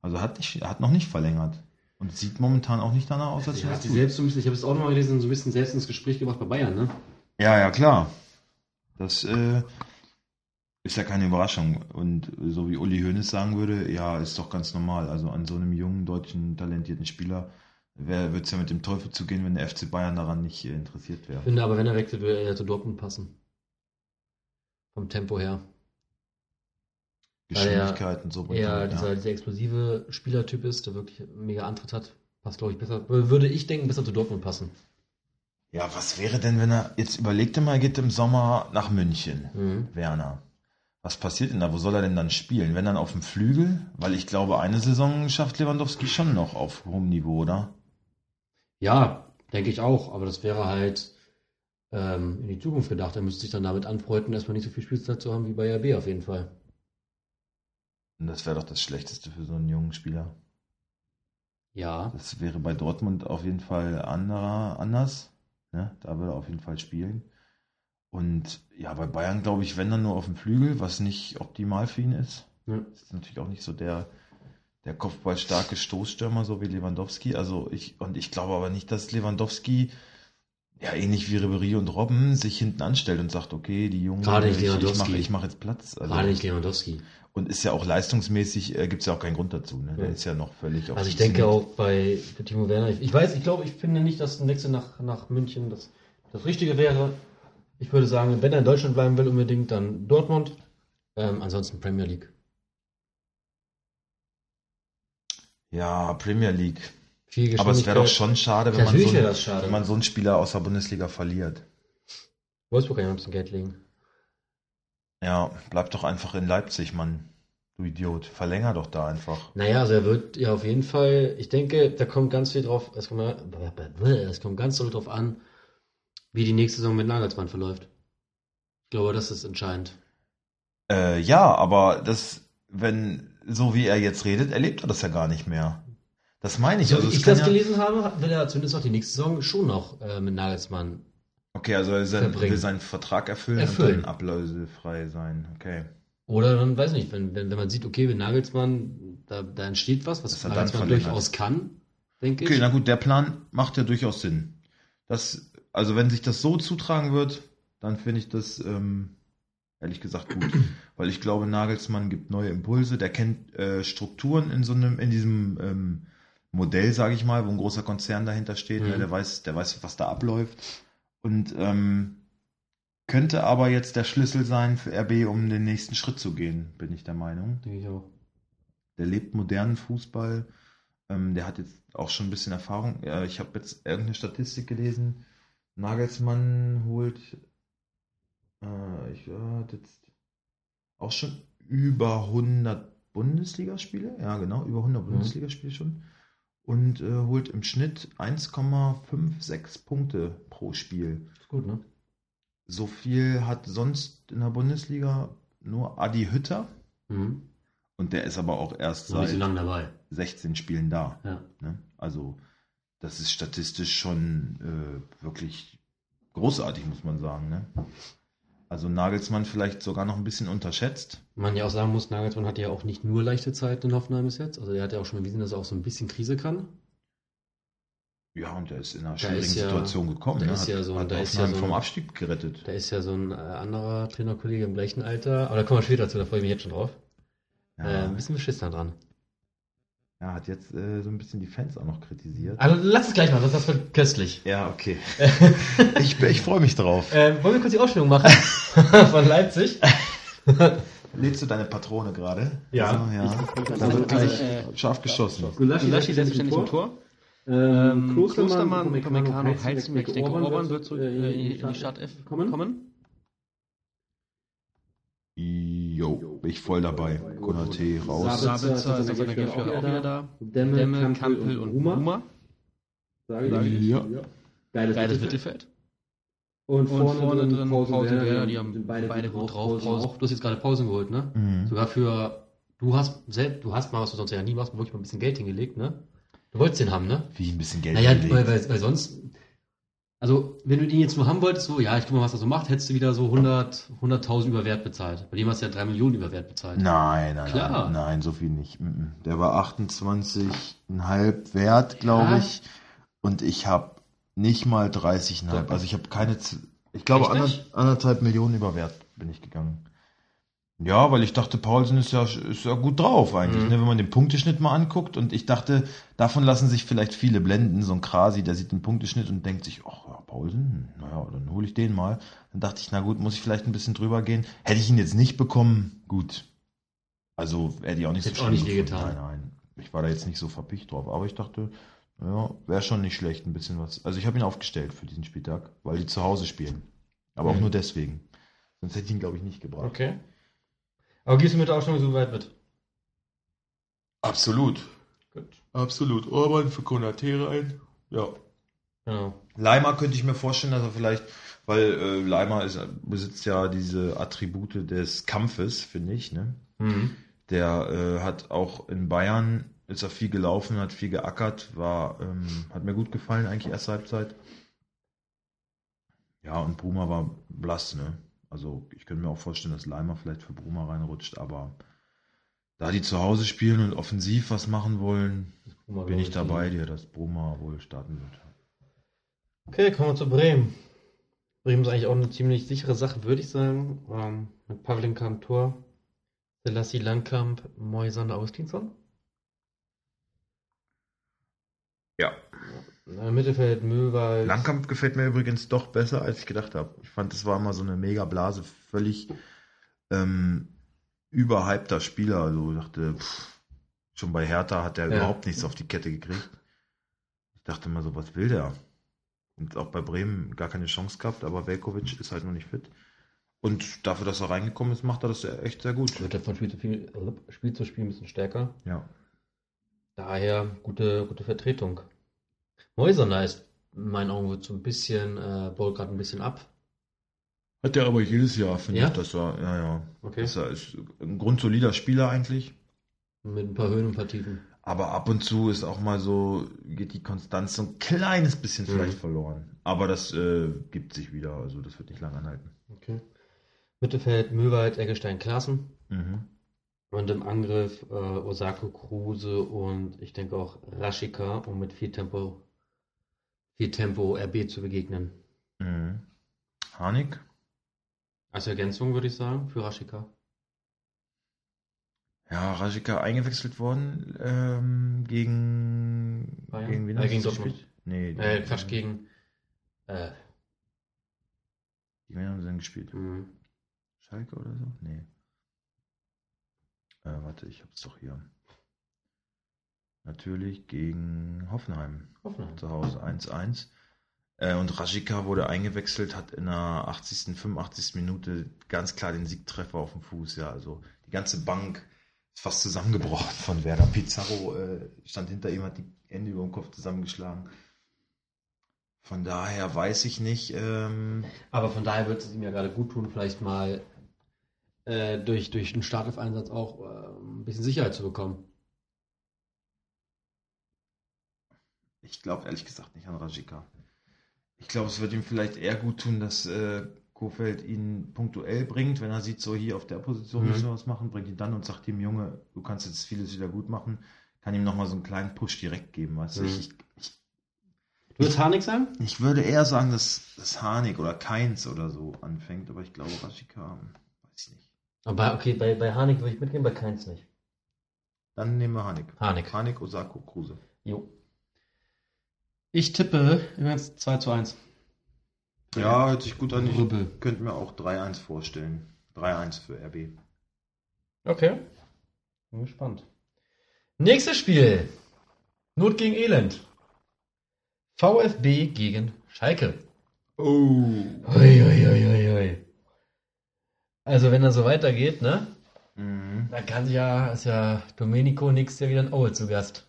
also hat, nicht, er hat noch nicht verlängert. Und es sieht momentan auch nicht danach aus, als wäre hat sie selbst so ein bisschen, ich habe es auch noch mal gelesen, so ein bisschen selbst ins Gespräch gebracht bei Bayern, ne? Ja, ja, klar. Das äh, ist ja keine Überraschung. Und so wie Uli Hoeneß sagen würde, ja, ist doch ganz normal. Also an so einem jungen, deutschen, talentierten Spieler wird es ja mit dem Teufel zugehen, wenn der FC Bayern daran nicht äh, interessiert wäre. Ich finde aber, wenn er wechselt, würde er zu Dortmund passen. Vom Tempo her. Weil er Geschwindigkeit und so. eher ja. dieser, dieser explosive Spielertyp ist, der wirklich mega Antritt hat. Passt, glaube ich, besser. Würde ich denken, besser zu Dortmund passen. ja, was wäre denn, wenn er, jetzt überlegt er mal, er geht im Sommer nach München, Mhm. Werner. Was passiert denn da? Wo soll er denn dann spielen? Wenn dann auf dem Flügel? Weil ich glaube, eine Saison schafft Lewandowski schon noch auf hohem Niveau, oder? Ja, denke ich auch. Aber das wäre halt ähm, in die Zukunft gedacht. Er müsste sich dann damit anfreunden, erstmal nicht so viel Spielzeit zu haben wie bei RB auf jeden Fall. Und das wäre doch das Schlechteste für so einen jungen Spieler. Ja. Das wäre bei Dortmund auf jeden Fall anderer, anders. Ne? Da würde er auf jeden Fall spielen. Und ja, bei Bayern glaube ich, wenn dann nur auf dem Flügel, was nicht optimal für ihn ist. Ja. Das ist natürlich auch nicht so der, der kopfballstarke Stoßstürmer, so wie Lewandowski. Also ich, und ich glaube aber nicht, dass Lewandowski, ja, ähnlich wie Ribery und Robben, sich hinten anstellt und sagt, okay, die Jungen, Gerade ich, ich mache ich mach jetzt Platz. Also, Gerade nicht Lewandowski. und ist ja auch leistungsmäßig, äh, gibt es ja auch keinen Grund dazu. Ne? Der Ja. ist ja noch völlig auf Also ich denke auch bei Timo Werner, ich, ich weiß, ich glaube, ich finde nicht, dass ein Wechsel nach, nach München das, das Richtige wäre. Ich würde sagen, wenn er in Deutschland bleiben will unbedingt, dann Dortmund. Ähm, ansonsten Premier League. Ja, Premier League. Viel Aber es wäre doch schon schade, wenn man, so einen, schade. wenn man so einen Spieler aus der Bundesliga verliert. Wolfsburg kann ja noch ein bisschen Geld legen. Ja, bleib doch einfach in Leipzig, Mann. Du Idiot. Verlänger doch da einfach. Naja, also er wird ja auf jeden Fall, ich denke, da kommt ganz viel drauf, es kommt, es kommt ganz doll drauf an, wie die nächste Saison mit Nagelsmann verläuft. Ich glaube, das ist entscheidend. Äh, ja, aber das, wenn, so wie er jetzt redet, erlebt er das ja gar nicht mehr. Das meine ich. So also wie ich das ja, gelesen habe, will er zumindest auch die nächste Saison schon noch äh, mit Nagelsmann. Okay, also er sein, will seinen Vertrag erfüllen, Erfüllen. und dann ablösefrei sein. Okay. Oder dann, weiß nicht, wenn, wenn, wenn man sieht, okay, mit Nagelsmann, da, da entsteht was, was Nagelsmann durchaus kann, denke Okay, ich. na gut, der Plan macht ja durchaus Sinn. Das, also wenn sich das so zutragen wird, dann finde ich das ähm, ehrlich gesagt gut. [clears throat] Weil ich glaube, Nagelsmann gibt neue Impulse, der kennt äh, Strukturen in so einem, in diesem ähm, Modell, sage ich mal, wo ein großer Konzern dahinter steht, Mhm. ne, der weiß, der weiß, was da abläuft. Und ähm, könnte aber jetzt der Schlüssel sein für RB, um den nächsten Schritt zu gehen, bin ich der Meinung. Denke ich auch. Der lebt modernen Fußball. Ähm, der hat jetzt auch schon ein bisschen Erfahrung. Ja, ich habe jetzt irgendeine Statistik gelesen. Nagelsmann holt, äh, ich äh, hat jetzt auch schon über 100 Bundesligaspiele. Ja, genau, über 100 Mhm. Bundesligaspiele schon. Und äh, holt im Schnitt 1,56 Punkte pro Spiel. Ist gut, ne? So viel hat sonst in der Bundesliga nur Adi Hütter. Mhm. Und der ist aber auch erst so seit dabei. 16 Spielen da. Ja. Ne? Also das ist statistisch schon äh, wirklich großartig, muss man sagen. Ne? Also Nagelsmann vielleicht sogar noch ein bisschen unterschätzt. Man ja auch sagen muss, Nagelsmann hatte ja auch nicht nur leichte Zeiten in Hoffenheim bis jetzt. Also er hat ja auch schon bewiesen, dass er auch so ein bisschen Krise kann. Ja, und er ist in einer Da schwierigen ist ja- Situation gekommen. da Ne? ist Hat, ja so ein- hat da ist Hoffenheim ja so vom ein- Abstieg gerettet. Da ist ja so ein äh, anderer Trainerkollege im gleichen Alter. Aber da kommen wir später zu, da freue ich mich jetzt schon drauf. Ja, Äh, ein bisschen beschissen dran. ja, hat jetzt äh, so ein bisschen die Fans auch noch kritisiert. Also lass es gleich mal, das wird köstlich. Ja, okay. [laughs] ich ich freue mich drauf. Äh, wollen wir kurz die Ausstellung machen [laughs] [laughs] von Leipzig? [laughs] Lädst du deine Patrone gerade? Ja. So, ja. Da wird gleich äh, scharf geschossen. Gulaschi selbstständig im Tor. Ähm, Klostermann, Upamecano, Heizenberg, ich denke, Orban wird zurück äh, in, in die Startelf kommen. Jo, bin ich voll dabei. Konate raus. Sabitzer, also der Geldführer auch wieder da. Demme, Demme, Kampel und Ruma. Sage Ja. ich. Ja. Geiles, Geiles Mittelfeld. Und vorne, Und vorne drin Pausen Pausen Werder, Werder, die haben sind beide gut drauf. Pausen Pausen auch. Du hast jetzt gerade Pausen geholt, ne? Mhm. Sogar für, du hast selbst, du hast mal, was du sonst ja nie machst, wirklich mal ein bisschen Geld hingelegt, ne? Du wolltest den haben, ne? Wie ein bisschen Geld Naja, hingelegt. weil, weil, weil sonst, also wenn du den jetzt nur haben wolltest, so, ja, ich guck mal, was er so macht, hättest du wieder so 100, 100.000 über Wert bezahlt. Bei dem hast du ja 3 Millionen über Wert bezahlt. Nein, nein, Klar. nein, nein, so viel nicht. Mhm. Der war 28,5 wert, glaube Ja. ich. Und ich habe nicht mal 30,5. Doch. Also ich habe keine, ich glaube ander, anderthalb Millionen über Wert bin ich gegangen. Ja, weil ich dachte, Paulsen ist ja, ist ja gut drauf eigentlich, Mhm. ne, wenn man den Punkteschnitt mal anguckt. Und ich dachte, davon lassen sich vielleicht viele blenden. So ein Krasi, der sieht den Punkteschnitt und denkt sich, ach ja, Paulsen, naja, dann hole ich den mal. Dann dachte ich, na gut, muss ich vielleicht ein bisschen drüber gehen. Hätte ich ihn jetzt nicht bekommen, gut. Also hätte ich auch nicht Hätte so auch nicht wehgetan. Nein, nein. Ich war da jetzt nicht so verpicht drauf. Aber ich dachte, ja, wäre schon nicht schlecht, ein bisschen was. Also ich habe ihn aufgestellt für diesen Spieltag, weil die zu Hause spielen. Aber auch Mhm. nur deswegen. Sonst hätte ich ihn, glaube ich, nicht gebracht. Okay. Aber gehst du mit der Ausstellung so weit mit? Absolut. Gut. Absolut. Orban für Konate rein. Ja. Genau. Leimer könnte ich mir vorstellen, dass er vielleicht, weil äh, Leimer ist, besitzt ja diese Attribute des Kampfes, finde ich. Ne? Mhm. Der äh, hat auch in Bayern ist er viel gelaufen, hat viel geackert, war ähm, hat mir gut gefallen eigentlich erste Halbzeit. Ja und Bruma war blass, ne? Also ich könnte mir auch vorstellen, dass Leimer vielleicht für Bruma reinrutscht, aber da die zu Hause spielen und offensiv was machen wollen, bin ich dabei dir, dass Bruma wohl starten wird. Okay, kommen wir zu Bremen. Bremen ist eigentlich auch eine ziemlich sichere Sache, würde ich sagen. Ähm, mit Pavlenka am Tor, Selassie Langkamp, Moisander Austinsson. Ja. Mittelfeld Möwald. Langkamp gefällt mir übrigens doch besser, als ich gedacht habe. Ich fand, das war immer so eine mega Blase, völlig ähm, überhypter Spieler. Also ich dachte, pff, schon bei Hertha hat er Ja. überhaupt nichts auf die Kette gekriegt. Ich dachte mal so, was will der? Und auch bei Bremen gar keine Chance gehabt, aber Velkovic ist halt noch nicht fit. Und dafür, dass er reingekommen ist, macht er das echt sehr gut. Wird er von Spiel zu Spiel, äh, Spiel zu Spiel ein bisschen stärker. Ja. Daher gute, gute Vertretung. Mäuserner ist in meinen Augen so ein bisschen, äh, baut gerade ein bisschen ab. Hat er aber jedes Jahr, finde Ja? ich, dass er, ja, ja. Okay. Dass er ist ein grundsolider Spieler eigentlich. Mit ein paar Höhen und ein paar Tiefen. Aber ab und zu ist auch mal so, geht die Konstanz so ein kleines bisschen Mhm. vielleicht verloren. Aber das äh, gibt sich wieder, also das wird nicht lange anhalten. Okay. Mittelfeld Möwald, Eggestein, Klaassen. Mhm. Und im Angriff äh, Osako, Kruse und ich denke auch Rashika, um mit viel Tempo, viel Tempo RB zu begegnen. Mhm. Harnik? Als Ergänzung würde ich sagen, für Rashika. Ja, Rajika eingewechselt worden ähm, gegen Bayern? gegen wen Äh, gegen Dortmund. gespielt? Nee, Äh, Quatsch, gegen. Äh, Gegen wen haben sie denn gespielt? mh, Schalke oder so? Nee. Äh, warte, ich hab's doch hier. Natürlich gegen Hoffenheim. Hoffenheim. zu Hause 1-1. Äh, und Rajika wurde eingewechselt, hat in der 80., 85. Minute ganz klar den Siegtreffer auf dem Fuß. Ja, also die ganze Bank ist fast zusammengebrochen von Werder. Pizarro äh, stand hinter ihm, hat die Hände über dem Kopf zusammengeschlagen. Von daher weiß ich nicht. Ähm, Aber von daher wird es ihm ja gerade gut tun, vielleicht mal äh, durch, durch einen Startelf-Einsatz auch äh, ein bisschen Sicherheit zu bekommen. ich glaube ehrlich gesagt nicht an Rajika. Ich glaube, es wird ihm vielleicht eher gut tun, dass äh, Kofeld ihn punktuell bringt, wenn er sieht, so hier auf der Position Mhm. müssen wir was machen, bringt ihn dann und sagt dem Junge, du kannst jetzt vieles wieder gut machen, kann ihm nochmal so einen kleinen Push direkt geben. Weißt du? Mhm. ich, ich, Du würdest Harnik sagen? ich würde eher sagen, dass, dass Harnik oder Keins oder so anfängt, aber ich glaube, Rajika, hm, weiß ich nicht. Aber okay, bei, bei Harnik würde ich mitgehen, bei Keins nicht. Dann nehmen wir Harnik. Harnik. Harnik, Osako, Kruse. Jo. Ich tippe übrigens 2 zu 1. Ja, hört sich gut an. Ich Rüppel. könnte mir auch 3-1 vorstellen. 3-1 für RB. Okay. Bin gespannt. Nächstes Spiel. Not gegen Elend. VfB gegen Schalke. Oh. Ui, ui, ui, ui, ui. Also wenn das so weitergeht, ne? Mhm. Dann kann sich ja, ist ja Domenico nächstes Jahr wieder in Aue zu Gast.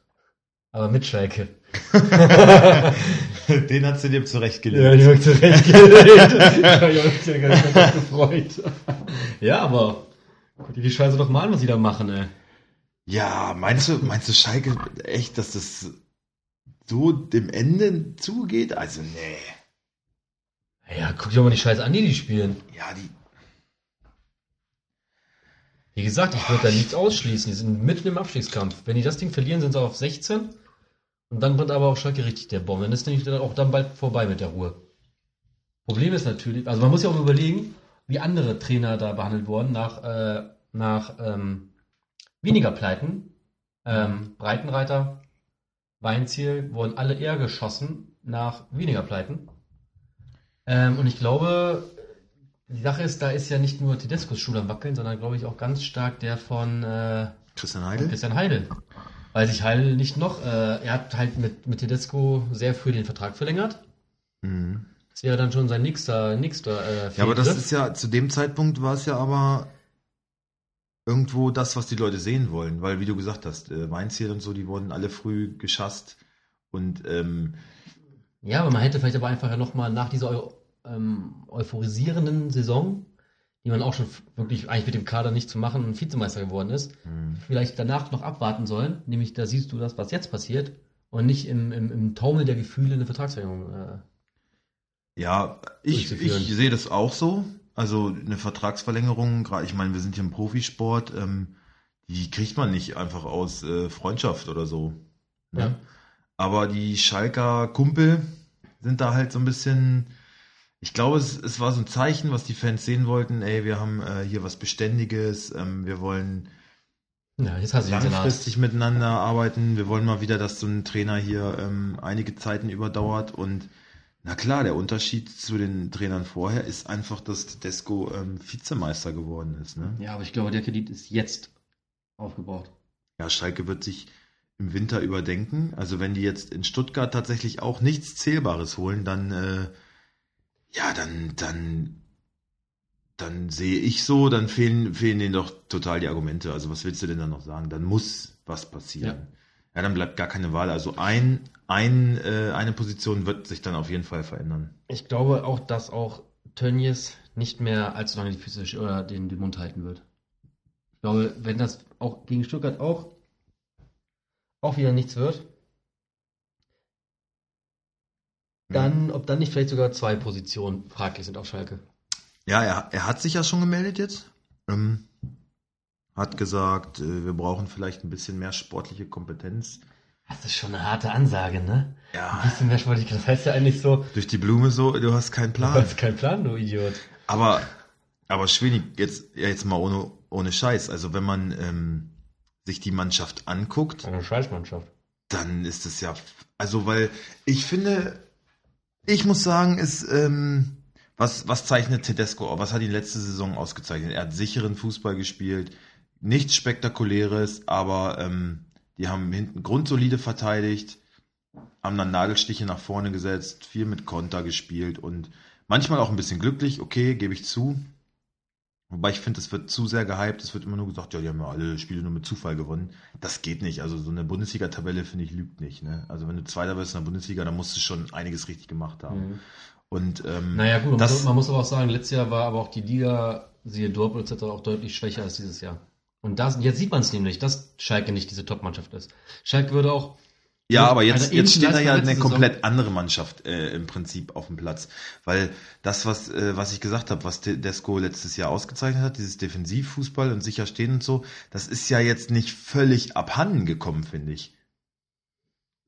Aber mit Schalke. [laughs] Den hat sie dir zurechtgelegt. Ja, die habe ich zurechtgelegt. [laughs] ich habe mich ja gar nicht mehr gefreut. ja, aber guck dir die Scheiße doch mal an, was die da machen, ey. Ja, meinst du, meinst du Schalke echt, dass das so dem Ende zugeht? Also, nee. Ja, guck dir doch mal die Scheiße an, die die spielen. Ja, die. Wie gesagt, ich würde da nichts ausschließen. Die sind mitten im Abstiegskampf. Wenn die das Ding verlieren, sind sie auf 16. Und dann wird aber auch Schalke richtig der Bomb. Dann ist nämlich dann auch dann bald vorbei mit der Ruhe. Problem ist natürlich, also man muss ja auch überlegen, wie andere Trainer da behandelt wurden nach, äh, nach ähm, weniger Pleiten. Ähm, Breitenreiter, Weinziel wurden alle eher geschossen nach weniger Pleiten. Ähm, und ich glaube, die Sache ist, da ist ja nicht nur Tedescos Stuhl am Wackeln, sondern glaube ich auch ganz stark der von äh, Christian Heidel? Christian Heidel. Weil sich Heidel nicht noch, äh, er hat halt mit, mit Tedesco sehr früh den Vertrag verlängert. Mhm. Das wäre dann schon sein nächster, nächster äh, Ja, aber das ist ja, zu dem Zeitpunkt war es ja aber irgendwo das, was die Leute sehen wollen. Weil, wie du gesagt hast, äh, Weinziel und so, die wurden alle früh geschasst. Und ähm, Ja, aber man hätte vielleicht aber einfach ja nochmal nach dieser Eu ähm, euphorisierenden Saison, die man auch schon wirklich eigentlich mit dem Kader nicht zu machen und Vizemeister geworden ist, mh. vielleicht danach noch abwarten sollen. Nämlich da siehst du das, was jetzt passiert und nicht im, im, im Taumel der Gefühle eine Vertragsverlängerung. Äh, Ja, ich, ich sehe das auch so. Also eine Vertragsverlängerung, gerade ich meine, wir sind hier im Profisport, ähm, die kriegt man nicht einfach aus äh, Freundschaft oder so. Ne? Ja. Aber die Schalker Kumpel sind da halt so ein bisschen, ich glaube, es, es war so ein Zeichen, was die Fans sehen wollten, ey, wir haben äh, hier was Beständiges, ähm, wir wollen ja, jetzt hast langfristig miteinander arbeiten. Wir wollen mal wieder, dass so ein Trainer hier ähm, einige Zeiten überdauert. Und na klar, der Unterschied zu den Trainern vorher ist einfach, dass Tedesco ähm, Vizemeister geworden ist. Ne? Ja, aber ich glaube, der Kredit ist jetzt aufgebaut. Ja, Schalke wird sich im Winter überdenken. Also wenn die jetzt in Stuttgart tatsächlich auch nichts Zählbares holen, dann äh, ja, dann dann dann sehe ich so, dann fehlen fehlen denen doch total die Argumente. Also was willst du denn dann noch sagen? Dann muss was passieren. Ja, ja dann bleibt gar keine Wahl. Also ein, ein äh, eine Position wird sich dann auf jeden Fall verändern. Ich glaube auch, dass auch Tönnies nicht mehr allzu lange die Füße oder den, den Mund halten wird. Ich glaube, wenn das auch gegen Stuttgart auch auch wieder nichts wird, dann, ob dann nicht vielleicht sogar zwei Positionen fraglich sind auf Schalke. Ja, er, er hat sich ja schon gemeldet jetzt. Ähm, hat gesagt, äh, wir brauchen vielleicht ein bisschen mehr sportliche Kompetenz. Das ist schon eine harte Ansage, ne? Ja. Ein bisschen mehr sportlich, das heißt ja eigentlich so. Durch die Blume so, du hast keinen Plan. Du hast keinen Plan, du Idiot. Aber, aber Schwenig, jetzt, ja, jetzt mal ohne, ohne Scheiß. Also wenn man ähm, sich die Mannschaft anguckt. Eine Scheißmannschaft. Dann ist es ja, also weil ich finde, ich muss sagen, ist, ähm, was, was zeichnet Tedesco auf? Was hat ihn letzte Saison ausgezeichnet? Er hat sicheren Fußball gespielt, nichts Spektakuläres, aber ähm, die haben hinten grundsolide verteidigt, haben dann Nadelstiche nach vorne gesetzt, viel mit Konter gespielt und manchmal auch ein bisschen glücklich, okay, gebe ich zu. Wobei ich finde, es wird zu sehr gehypt. Es wird immer nur gesagt, ja, die haben ja alle Spiele nur mit Zufall gewonnen. Das geht nicht. Also so eine Bundesliga-Tabelle, finde ich, lügt nicht. Ne? Also wenn du Zweiter bist in der Bundesliga, dann musst du schon einiges richtig gemacht haben. Mhm. Und ähm, Naja gut, man, das, muss, man muss aber auch sagen, letztes Jahr war aber auch die Liga, siehe Dortmund etc. auch deutlich schwächer als dieses Jahr. Und das, jetzt sieht man es nämlich, dass Schalke nicht diese Top-Mannschaft ist. Schalke würde auch ja, aber jetzt, jetzt steht da ja eine komplett andere Mannschaft äh, im Prinzip auf dem Platz. Weil das, was, äh, was ich gesagt habe, was Desco letztes Jahr ausgezeichnet hat, dieses Defensivfußball und sicher stehen und so, das ist ja jetzt nicht völlig abhanden gekommen, finde ich.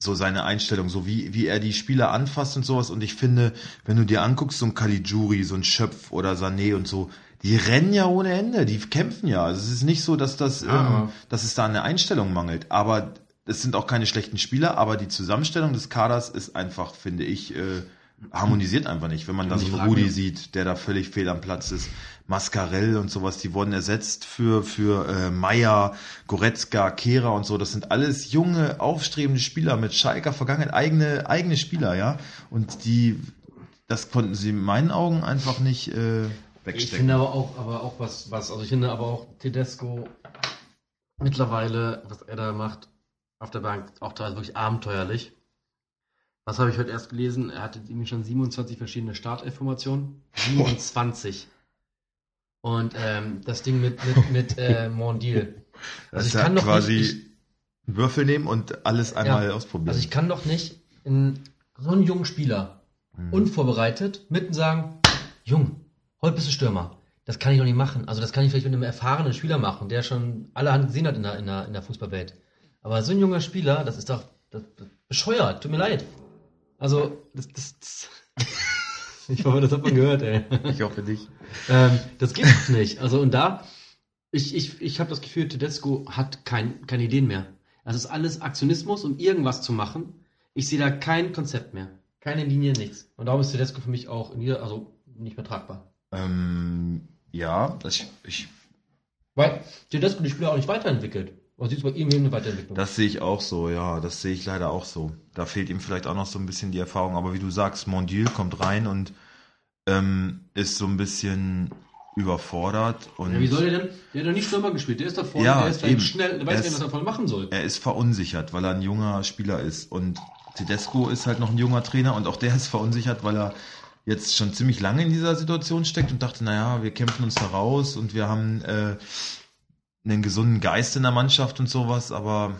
So seine Einstellung, so wie, wie er die Spieler anfasst und sowas. Und ich finde, wenn du dir anguckst, so ein Caligiuri, so ein Schöpf oder Sané und so, die rennen ja ohne Ende, die kämpfen ja. Also es ist nicht so, dass das, ah. ähm, dass es da an der Einstellung mangelt. Aber es sind auch keine schlechten Spieler, aber die Zusammenstellung des Kaders ist einfach, finde ich, äh, harmonisiert einfach nicht. Wenn man da so einen Rudi sieht, der da völlig fehl am Platz ist, Mascarell und sowas, die wurden ersetzt für für äh, Meier, Goretzka, Kehra und so. Das sind alles junge, aufstrebende Spieler mit Schalker Vergangenheit, eigene eigene Spieler, ja. Und die, das konnten sie in meinen Augen einfach nicht äh, wegstecken. Ich finde aber auch, aber auch was, was, also ich finde aber auch Tedesco mittlerweile, was er da macht, auf der Bank auch teilweise wirklich abenteuerlich. Was habe ich heute erst gelesen? Er hatte irgendwie schon 27 verschiedene Startinformationen. 27. Und ähm, das Ding mit, mit, mit äh, Mondil. [laughs] Also ich kann doch quasi nicht, ich, Würfel nehmen und alles einmal ja, ausprobieren. Also ich kann doch nicht in so einen jungen Spieler, mhm. unvorbereitet, mitten sagen, Jung, heute bist du Stürmer. Das kann ich doch nicht machen. Also das kann ich vielleicht mit einem erfahrenen Spieler machen, der schon allerhand gesehen hat in der, in der, in der Fußballwelt. Aber so ein junger Spieler, das ist doch das, das bescheuert, tut mir leid. Also, das, das, das [laughs] ich hoffe, das hat man gehört, ey. Ich hoffe nicht. Ähm, das geht doch nicht. Also, und da, ich, ich, ich habe das Gefühl, Tedesco hat kein, keine Ideen mehr. Das ist alles Aktionismus, um irgendwas zu machen. Ich sehe da kein Konzept mehr. Keine Linie, nichts. Und darum ist Tedesco für mich auch jeder, also nicht mehr tragbar. Ähm, ja, das, ich. Weil Tedesco die Spieler auch nicht weiterentwickelt. Was siehst du bei ihm eine Weiterentwicklung? Das sehe ich auch so, ja. Das sehe ich leider auch so. Da fehlt ihm vielleicht auch noch so ein bisschen die Erfahrung. Aber wie du sagst, Mondial kommt rein und ähm, ist so ein bisschen überfordert. Und ja, wie soll der denn? Der hat doch nicht Stürmer gespielt. Der ist da vorne, ja, der ist eben. schnell, der weiß nicht, was er voll machen soll. Er ist verunsichert, weil er ein junger Spieler ist. Und Tedesco ist halt noch ein junger Trainer und auch der ist verunsichert, weil er jetzt schon ziemlich lange in dieser Situation steckt und dachte, naja, wir kämpfen uns da raus und wir haben äh, einen gesunden Geist in der Mannschaft und sowas, aber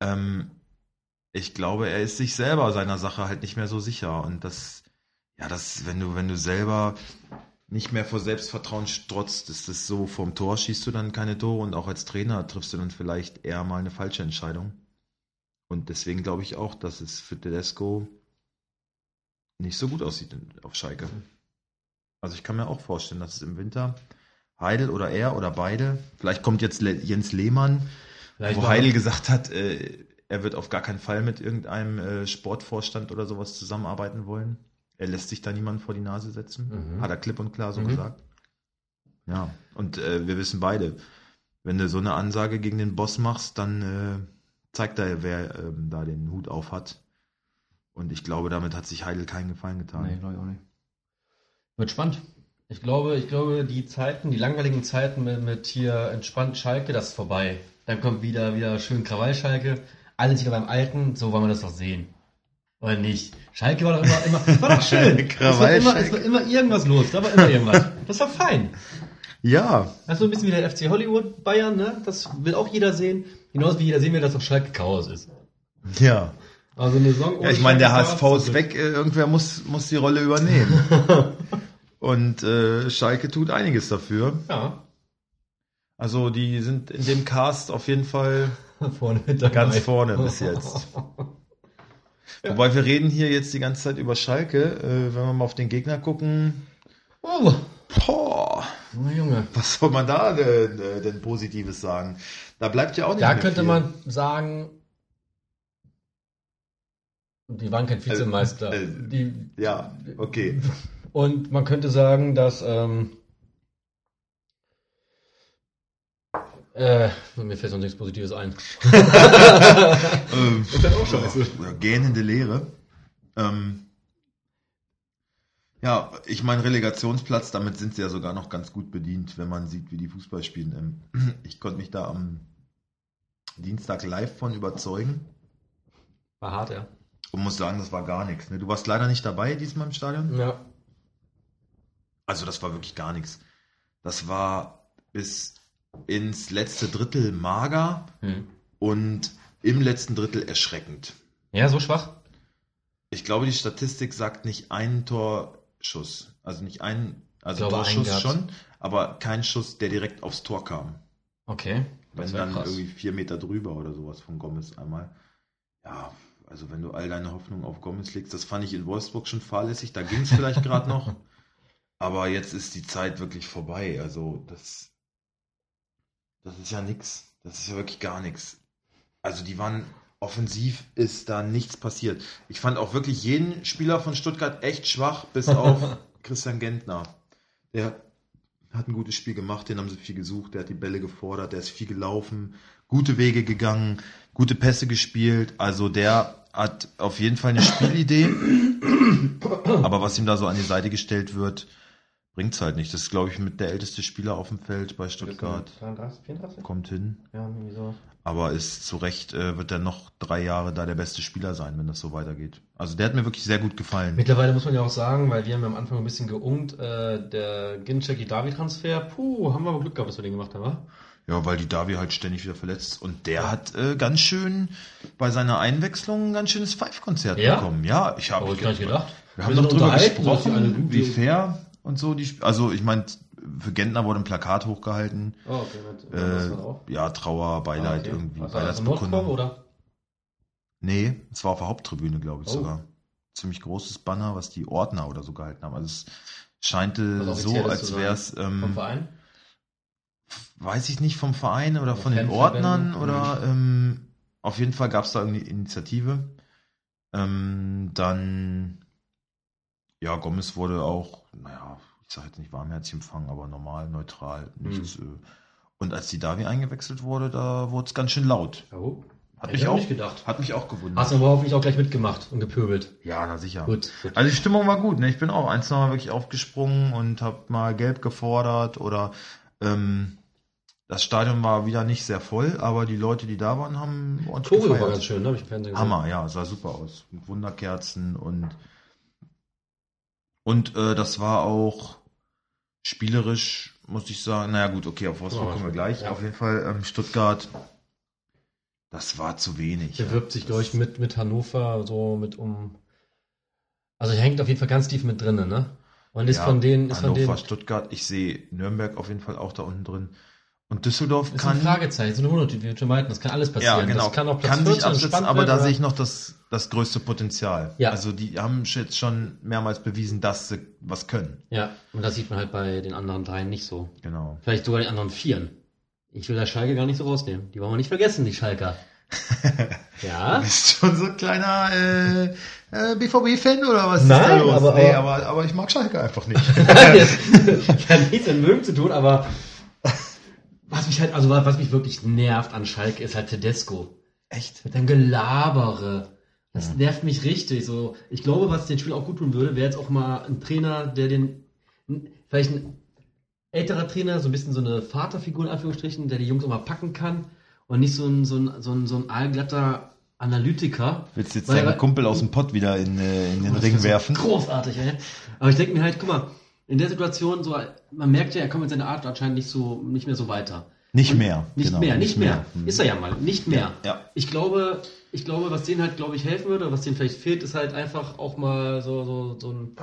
ähm, ich glaube, er ist sich selber seiner Sache halt nicht mehr so sicher. Und das, ja, das, wenn du, wenn du selber nicht mehr vor Selbstvertrauen strotzt, ist das so, vorm Tor schießt du dann keine Tore und auch als Trainer triffst du dann vielleicht eher mal eine falsche Entscheidung. Und deswegen glaube ich auch, dass es für Tedesco nicht so gut aussieht auf Schalke. Also ich kann mir auch vorstellen, dass es im Winter Heidel oder er oder beide. Vielleicht kommt jetzt Jens Lehmann, Vielleicht wo Heidel gesagt hat, äh, er wird auf gar keinen Fall mit irgendeinem äh, Sportvorstand oder sowas zusammenarbeiten wollen. Er lässt sich da niemanden vor die Nase setzen. Mhm. Hat er klipp und klar so mhm. gesagt. Ja, und äh, wir wissen beide, wenn du so eine Ansage gegen den Boss machst, dann, äh, zeigt er, wer ähm, da den Hut auf hat. Und ich glaube, damit hat sich Heidel keinen Gefallen getan. Nee, glaube ich auch nicht. Wird spannend. Ich glaube, ich glaube, die Zeiten, die langweiligen Zeiten mit, mit hier entspannt Schalke, das ist vorbei. Dann kommt wieder, wieder schön Krawall-Schalke. Alle sind wieder beim Alten, so wollen wir das doch sehen. Oder nicht? Schalke war doch immer, immer war doch schön. [laughs] es, war immer, es war immer irgendwas los, da war immer irgendwas. Das war fein. Ja. Also ein bisschen wie der FC Hollywood Bayern, ne? Das will auch jeder sehen. Genauso wie jeder sehen will, dass auf Schalke Chaos ist. Ja. Also eine Saison Ja, ich meine, der HSV ist weg, äh, irgendwer muss, muss die Rolle übernehmen. [laughs] Und äh, Schalke tut einiges dafür. Ja. Also die sind in dem Cast auf jeden Fall [laughs] vorne ganz vorne bis jetzt. [laughs] ja. Wobei wir reden hier jetzt die ganze Zeit über Schalke. Äh, wenn wir mal auf den Gegner gucken. Oh. Boah. Junge. Was soll man da denn, äh, denn Positives sagen? Da bleibt ja auch nicht Da könnte viel. man sagen, die waren kein Vizemeister. Äh, äh, die, Ja, okay. [laughs] und man könnte sagen, dass ähm, äh, mir fällt sonst nichts Positives ein. ähm, [laughs] ist halt auch scheiße. Oder gähnende Leere. Ähm, ja, ich meine Relegationsplatz, damit sind sie ja sogar noch ganz gut bedient, wenn man sieht, wie die Fußball spielen. Ähm, [clears throat] ich konnte mich da am Dienstag live von überzeugen War hart, ja. und muss sagen, das war gar nichts. Ne? Du warst leider nicht dabei diesmal im Stadion. Ja. Also das war wirklich gar nichts. Das war bis ins letzte Drittel mager Hm. und im letzten Drittel erschreckend. Ja, so schwach? Ich glaube, die Statistik sagt nicht einen Torschuss. Also nicht ein, also glaube, einen Torschuss schon, aber kein Schuss, der direkt aufs Tor kam. Okay. Wenn Das wär dann krass. irgendwie vier Meter drüber oder sowas von Gomez einmal. Ja, also wenn du all deine Hoffnung auf Gomez legst, das fand ich in Wolfsburg schon fahrlässig, da ging es vielleicht [laughs] gerade noch. Aber jetzt ist die Zeit wirklich vorbei. Also das, das ist ja nix. Das ist ja wirklich gar nichts. Also die waren offensiv ist da nichts passiert. Ich fand auch wirklich jeden Spieler von Stuttgart echt schwach, bis auf [laughs] Christian Gentner. Der hat ein gutes Spiel gemacht, den haben sie viel gesucht, der hat die Bälle gefordert, der ist viel gelaufen, gute Wege gegangen, gute Pässe gespielt. Also der hat auf jeden Fall eine Spielidee. [coughs] Aber was ihm da so an die Seite gestellt wird, bringt's halt nicht. Das ist, glaube ich, mit der älteste Spieler auf dem Feld bei Stuttgart. 33, 34? Kommt hin. Ja, irgendwie so. Aber ist zu Recht, äh, wird er noch drei Jahre da der beste Spieler sein, wenn das so weitergeht. Also der hat mir wirklich sehr gut gefallen. Mittlerweile muss man ja auch sagen, weil wir haben ja am Anfang ein bisschen geungt, äh, der Gincheki-Davi-Transfer, puh, haben wir aber Glück gehabt, dass wir den gemacht haben, wa? Ja, weil die Davi halt ständig wieder verletzt ist. Und der hat äh, ganz schön bei seiner Einwechslung ein ganz schönes Five-Konzert Ja? bekommen. Ja, ich habe Aber ich gar nicht gedacht. Wir haben noch drüber gesprochen, wie fair und so. Die, also ich meine, für Gentner wurde ein Plakat hochgehalten. Oh, okay, Äh, ja, Trauer, Beileid Ah, okay. irgendwie. Nordturm Beileidsbekundung. oder? Nee, es war auf der Haupttribüne, glaube ich Oh. sogar. Ziemlich großes Banner, was die Ordner oder so gehalten haben. Also es scheinte Was so, als wäre es, Vom ähm, Verein? weiß ich nicht, vom Verein oder Oder von den. Ordnern oder ähm, auf jeden Fall gab es da irgendwie Initiative. Ähm, dann, ja, Gomez wurde auch, naja, ich sage jetzt nicht warmherzig empfangen, aber normal, neutral, nichts. Hm. Äh, und als die Davi eingewechselt wurde, da wurde es ganz schön laut. Oh. Hat Hätte mich ich auch nicht gedacht. hat mich auch gewundert. Hast du aber hoffentlich auch gleich mitgemacht und gepöbelt. Ja, na sicher. Gut. gut. Also die Stimmung war gut, ne? Ich bin auch eins noch mal wirklich aufgesprungen und habe mal gelb gefordert oder ähm, das Stadion war wieder nicht sehr voll, aber die Leute, die da waren, haben ordentlich Choreo war ganz schön, ne? Hab ich im Fernsehen gesehen. Hammer, ja, sah super aus. Mit Wunderkerzen und und äh, das war auch spielerisch, muss ich sagen. Naja gut, okay, auf Wolfsburg Ja, kommen wir gleich. ja. Auf jeden Fall ähm, Stuttgart, das war zu wenig. Bewirbt sich, glaube ich, mit, mit Hannover so mit um. Also hängt auf jeden Fall ganz tief mit drinnen, ne? Und ist Ja, von denen, ist von Hannover, denen. Stuttgart, ich sehe Nürnberg auf jeden Fall auch da unten drin. Und Düsseldorf Ist kann ein Fragezeichen, so eine Monat, wie wir schon meinten, das kann alles passieren. Ja, genau. Das kann auch Platz kann sich 14 absetzen, spannend aber da werden, sehe ich noch das, das größte Potenzial. Ja. Also die haben jetzt schon mehrmals bewiesen, dass sie was können. Ja, und das sieht man halt bei den anderen dreien nicht so. Genau. Vielleicht sogar den anderen vieren. Ich will da Schalke gar nicht so rausnehmen. Die wollen wir nicht vergessen, die Schalker. [laughs] ja? Du bist schon so ein kleiner äh, äh, BVB-Fan oder was Nein, ist da los? aber- nee, aber- aber, aber ich mag Schalke einfach nicht. [laughs] das [laughs] hat nichts mit Mögen zu tun, aber was mich halt, also was mich wirklich nervt an Schalke ist halt Tedesco. Echt? Mit deinem Gelabere. Das ja. nervt mich richtig. So, ich glaube, was den Spiel auch gut tun würde, wäre jetzt auch mal ein Trainer, der den, vielleicht ein älterer Trainer, so ein bisschen so eine Vaterfigur in Anführungsstrichen, der die Jungs auch mal packen kann und nicht so ein, so ein, so ein, so ein allglatter Analytiker. Willst du jetzt deinen Kumpel aus dem Pott wieder in, äh, in den Ring werfen? Großartig, ey. Aber ich denke mir halt, guck mal, in der Situation, so, man merkt ja, er kommt mit seiner Art anscheinend nicht so, nicht mehr so weiter. Nicht mehr. Nicht genau, mehr, nicht, mehr. mehr. Ist er ja mal, nicht mehr. Ja. Ich glaube, ich glaube, was denen halt, glaube ich, helfen würde, was denen vielleicht fehlt, ist halt einfach auch mal so, so, so ein,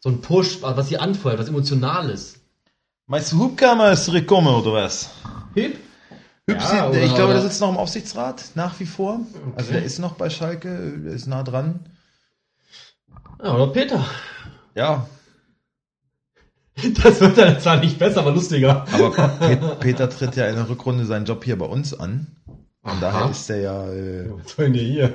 so ein Push, was sie anfeuert, was Emotionales. Meinst du, Hub kann mal zurückkommen, oder was? Hip? Hübsi, ja, ich glaube, der sitzt noch im Aufsichtsrat, nach wie vor. Okay. Also der ist noch bei Schalke, der ist nah dran. Ja, oder Peter. Ja. [laughs] Das wird dann zwar nicht besser, aber lustiger. Aber [laughs] Peter tritt ja in der Rückrunde seinen Job hier bei uns an. Von daher ist der ja. Äh, Was wollen die hier?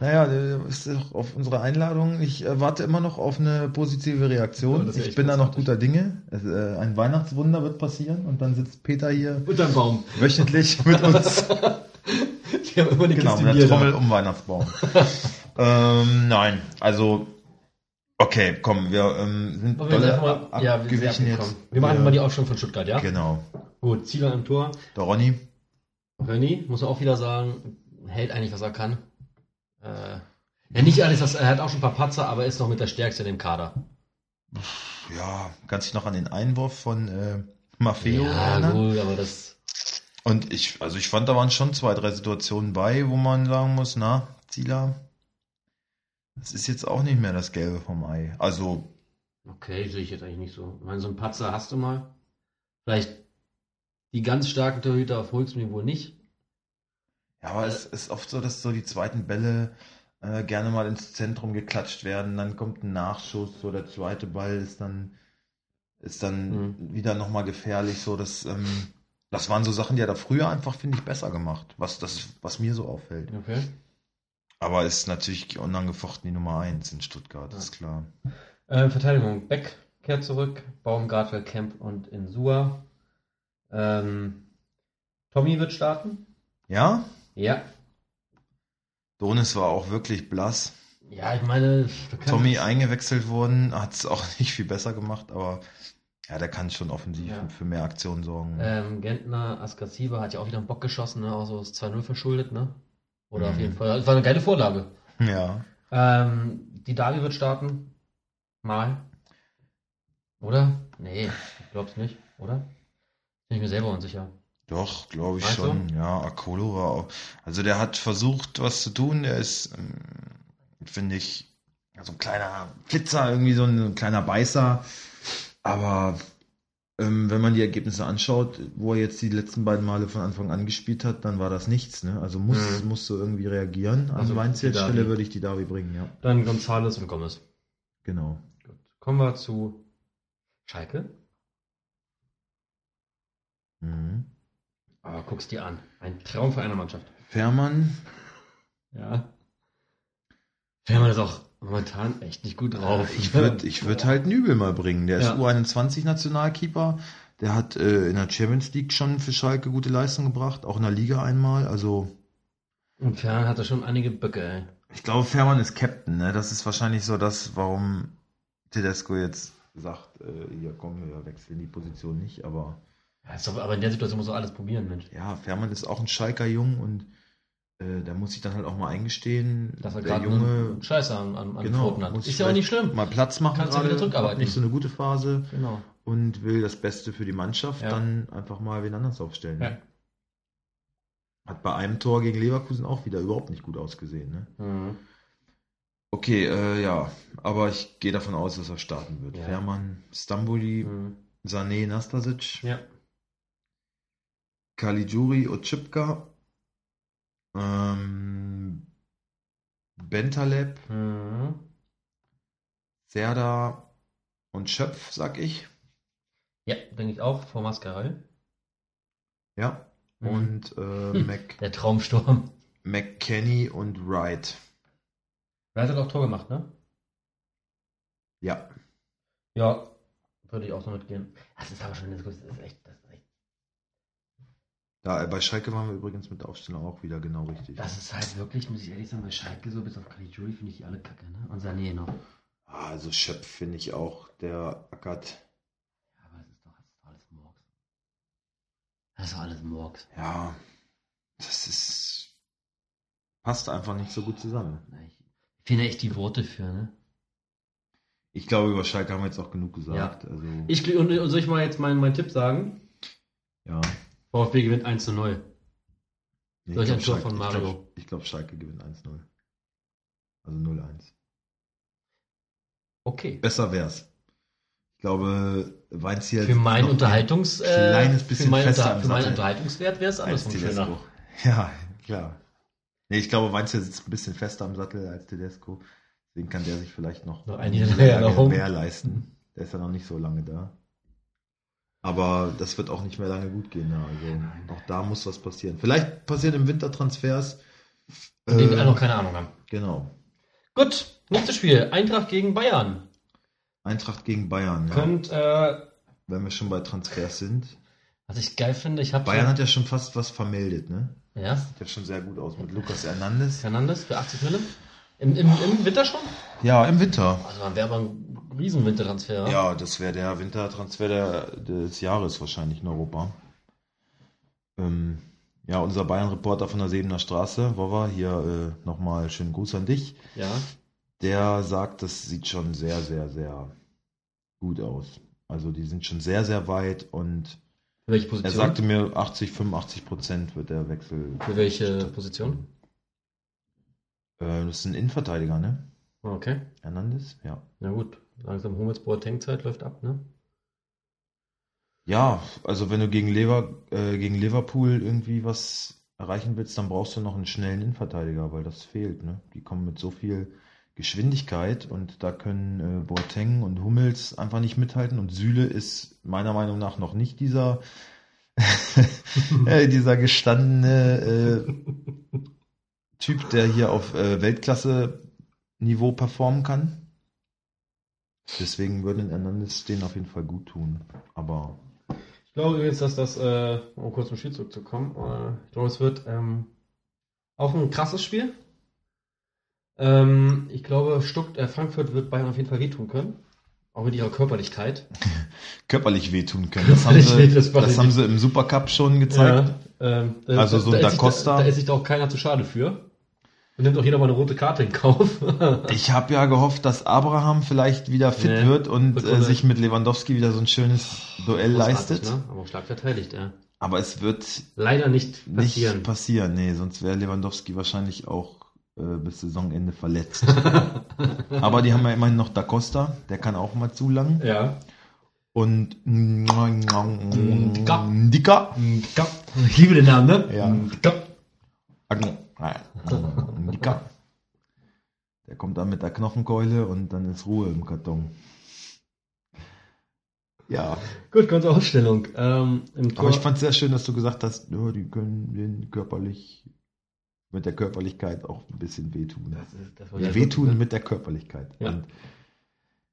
Naja, ist auf unsere Einladung. Ich äh, warte immer noch auf eine positive Reaktion. Ja, ich bin da noch guter Dinge. Es, äh, ein Weihnachtswunder wird passieren und dann sitzt Peter hier unterm Baum wöchentlich [laughs] mit uns. Die haben immer eine genau, mit der Trommel um Weihnachtsbaum. ähm, nein, also okay, komm, wir ähm, sind wir dolle mal, ab, ja, abgewichen wir jetzt. Wir machen ja. mal die Aufstellung von Stuttgart, ja? Genau. Gut, Zieler im Tor. Der Ronny. Ronny, muss man auch wieder sagen, hält eigentlich, was er kann. Äh, ja, nicht alles, was, er hat auch schon ein paar Patzer, aber ist noch mit der Stärkste in dem Kader. Ja, kannst dich noch an den Einwurf von äh, Maffeo ja, erinnern? gut, aber das... Und ich, also ich fand, da waren schon zwei, drei Situationen bei, wo man sagen muss, na, Zieler, das ist jetzt auch nicht mehr das Gelbe vom Ei. Also. Okay, sehe ich jetzt eigentlich nicht so. Ich meine, so ein Patzer hast du mal. Vielleicht die ganz starken Torhüter auf höchstem Niveau nicht. Ja, aber es ist oft so, dass so die zweiten Bälle äh, gerne mal ins Zentrum geklatscht werden, dann kommt ein Nachschuss, so der zweite Ball ist dann ist dann mhm. wieder nochmal gefährlich, so dass ähm, das waren so Sachen, die er da früher einfach, finde ich, besser gemacht, was das, was mir so auffällt. Okay. Aber ist natürlich unangefochten die Nummer 1 in Stuttgart, ja. ist klar. Äh, Verteidigung, Beck kehrt zurück, Baumgartel, Kemp und Insua. Ähm, Tommy wird starten. Ja? Ja. Donis war auch wirklich blass. Ja, ich meine, Tommy eingewechselt worden, hat es auch [laughs] nicht viel besser gemacht, aber ja, der kann schon offensiv ja. für mehr Aktionen sorgen. Ähm, Gentner, Askasiba hat ja auch wieder einen Bock geschossen, ne? auch so das 2-0 verschuldet, ne? Oder mhm. auf jeden Fall. Das war eine geile Vorlage. Ja. Ähm, die Davi wird starten. Mal. Oder? Nee, ich glaub's nicht, oder? Bin ich mir selber unsicher. Doch, glaube ich weißt schon. Du? Ja, Akolo war auch. Also der hat versucht, was zu tun. Der ist, ähm, finde ich, so ein kleiner Flitzer, irgendwie so ein, ein kleiner Beißer. Aber wenn man die Ergebnisse anschaut, wo er jetzt die letzten beiden Male von Anfang an gespielt hat, dann war das nichts. Ne? Also muss, mhm. musst du irgendwie reagieren. Also meinst du jetzt Stelle würde ich die Davi bringen, ja. Dann Gonzales und Gomez. Genau. Gut. Kommen wir zu Schalke. Mhm. Aber guck's dir an. Ein Traum für eine Mannschaft. Fährmann. Ja. Fährmann ist auch momentan echt nicht gut drauf. Ich würde ich würd halt Nübel mal bringen. Der ist ja. U21-Nationalkeeper. Der hat äh, in der Champions League schon für Schalke gute Leistung gebracht, auch in der Liga einmal. Also. Und Fährmann hat da schon einige Böcke, ey. Ich glaube, Fährmann ist Captain, ne? Das ist wahrscheinlich so das, warum Tedesco jetzt sagt, äh, hier komm, wir wechseln die Position nicht, aber. Ja, aber in der Situation muss er alles probieren, Mensch. Ja, Fährmann ist auch ein Schalker Jung und äh, da muss ich dann halt auch mal eingestehen, dass er gerade Junge Scheiße an, an, an genau, hat. Ist ja auch nicht schlimm. Mal Platz machen, kannst du wieder zurückarbeiten. Nicht so eine gute Phase genau. und will das Beste für die Mannschaft, ja. dann einfach mal wen anders aufstellen. Ja. Hat bei einem Tor gegen Leverkusen auch wieder überhaupt nicht gut ausgesehen. Ne? Mhm. Okay, äh, ja, aber ich gehe davon aus, dass er starten wird. Ja. Fährmann, Stamboli, mhm. Sané, Nastasic. Ja. Caligiuri, Otschipka, ähm, Bentaleb, mhm. Serda und Schöpf, sag ich. Ja, denke ich auch, vor Mascarell. Ja. Mhm. Und äh, Mac. Der Traumsturm. McKenny und Wright. Wright hat auch Tor gemacht, ne? Ja. Ja, würde ich auch so mitgehen. Das ist aber schon, das ist echt, das ist echt Da, bei Schalke waren wir übrigens mit der Aufstellung auch wieder genau richtig. Das ist halt wirklich, muss ich ehrlich sagen, bei Schalke so bis auf Caligiuri finde ich die alle kacke, ne? Und Sané noch. Ah, Also Schöpf finde ich auch, der ackert. Ja, aber das ist doch, das ist doch alles Murks. Das ist doch alles Murks. Ja, das ist. passt einfach nicht so gut zusammen. Ich finde echt die Worte für, ne? Ich glaube, über Schalke haben wir jetzt auch genug gesagt. Also, Ich, und, und soll ich mal jetzt meinen, meinen Tipp sagen? ja. VfB gewinnt 1 zu 0. Nee, Solch ich ein Tor Schalke- von Ich Mario. glaube, glaub, Schalke gewinnt 1-0. Also 0-1. Okay. Besser wär's. Ich glaube, Weinziel. Für meinen Unterhaltungs, ein kleines bisschen für meinen, fester für meinen Unterhaltungswert wäre es andersrum schöner. Ja, klar. Nee, ich glaube, Weinziel sitzt ein bisschen fester am Sattel als Tedesco. Deswegen kann der sich vielleicht noch, Noch eine Niederlage mehr leisten. Der ist ja noch nicht so lange da. Aber das wird auch nicht mehr lange gut gehen. Ja. Also auch da muss was passieren. Vielleicht passiert im Winter Transfers. Von denen wir Äh, alle noch keine Ahnung haben. genau. Gut, nächstes Spiel. Eintracht gegen Bayern. Eintracht gegen Bayern. Ja. Könnt, äh, Wenn wir schon bei Transfers sind. was ich geil finde, ich habe Bayern hat ja schon fast was vermeldet, ne? ja, Sieht ja schon sehr gut aus mit Lukas Hernandez. Fernandes für 80 Mille. Im, im, Im Winter schon? Ja, im Winter. Also dann wäre aber ein riesen Wintertransfer. Ja, das wäre der Wintertransfer der, des Jahres wahrscheinlich in Europa. Ähm, ja, unser Bayern-Reporter von der Sebener Straße, Wova, hier äh, nochmal schönen Gruß an dich. ja. Der sagt, das sieht schon sehr, sehr, sehr gut aus. Also die sind schon sehr, sehr weit und welche er Position? sagte mir 80, 85 Prozent wird der Wechsel. Für welche Position? Äh, das ist ein Innenverteidiger, ne? Okay. Hernandez? Ja. Na gut. Langsam Hummels Boateng-Zeit läuft ab, ne? Ja, also wenn du gegen, Lever, äh, gegen Liverpool irgendwie was erreichen willst, dann brauchst du noch einen schnellen Innenverteidiger, weil das fehlt. Ne? Die kommen mit so viel Geschwindigkeit und da können äh, Boateng und Hummels einfach nicht mithalten und Süle ist meiner Meinung nach noch nicht dieser [laughs] äh, dieser gestandene äh, Typ, der hier auf äh, Weltklasse-Niveau performen kann. Deswegen würde ein Hernandez den auf jeden Fall gut tun. Aber Ich glaube übrigens, dass das, äh, um kurz zum Spiel zurückzukommen, äh, ich glaube, es wird ähm, auch ein krasses Spiel. Ähm, ich glaube, Stutt äh, Frankfurt wird Bayern auf jeden Fall wehtun können. Auch mit ihrer Körperlichkeit. [laughs] körperlich wehtun können. Das haben sie, das das, haben sie im Supercup schon gezeigt. Ja, ähm, da- Also so ein Da. Da, da ist sich doch auch keiner zu schade für. Und nimmt auch jeder mal eine rote Karte in Kauf. [laughs] Ich habe ja gehofft, dass Abraham vielleicht wieder fit Nee, wird und äh, sich mit Lewandowski wieder so ein schönes Duell leistet. Ne? Aber auch stark verteidigt, ja. Aber es wird Leider nicht nicht passieren. passieren. Nee, sonst wäre Lewandowski wahrscheinlich auch äh, bis Saisonende verletzt. [laughs] Aber die haben ja immerhin noch Da Costa, der kann auch mal zu lang. ja. Und Ndika. Ndika. Ich liebe den Namen, ne? Ja. Ndika. Der kommt dann mit der Knochenkeule und dann ist Ruhe im Karton. Ja, Gut, kurze Aufstellung. Ähm, aber ich fand es sehr schön, dass du gesagt hast, ja, die können den körperlich mit der Körperlichkeit auch ein bisschen wehtun. das, ist, das wehtun gut. mit der Körperlichkeit. Ja.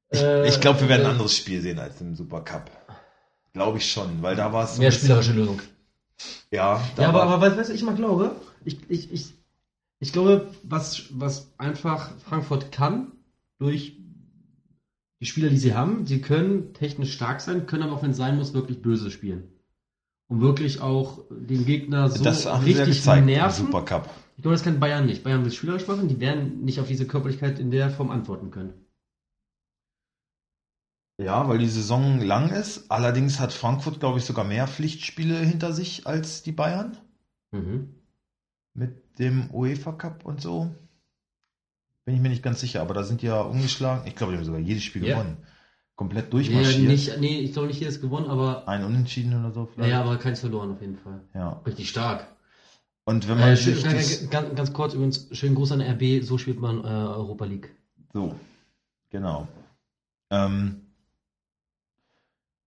Ich Äh, ich glaube, wir werden ein anderes Spiel sehen als im Supercup. Glaube ich schon, weil da war es Mehr spielerische Lösung. Ja, da Ja, aber, aber weißt du, was ich mal glaube? Ich, ich, ich, ich glaube, was, was einfach Frankfurt kann, durch die Spieler, die sie haben, sie können technisch stark sein, können aber auch, wenn es sein muss, wirklich böse spielen. Um wirklich auch den Gegner so das haben sie ja richtig gezeigt nerven. Supercup. Ich glaube, das kann Bayern nicht. Bayern will spielerisch machen, die werden nicht auf diese Körperlichkeit in der Form antworten können. Ja, weil die Saison lang ist. Allerdings hat Frankfurt, glaube ich, sogar mehr Pflichtspiele hinter sich als die Bayern. Mhm. Mit dem UEFA Cup und so. Bin ich mir nicht ganz sicher, aber da sind die ja umgeschlagen. Ich glaube, die haben sogar jedes Spiel Ja. gewonnen. Komplett Nee, durchmarschiert. nicht, nee, ich glaube nicht jedes gewonnen, aber Ein Unentschieden oder so vielleicht. ja, aber keins verloren auf jeden Fall. Ja. Richtig stark. Und wenn man Äh, schön, das, ganz, ganz kurz übrigens, schönen Gruß an RB, so spielt man äh, Europa League. So, genau. Ähm,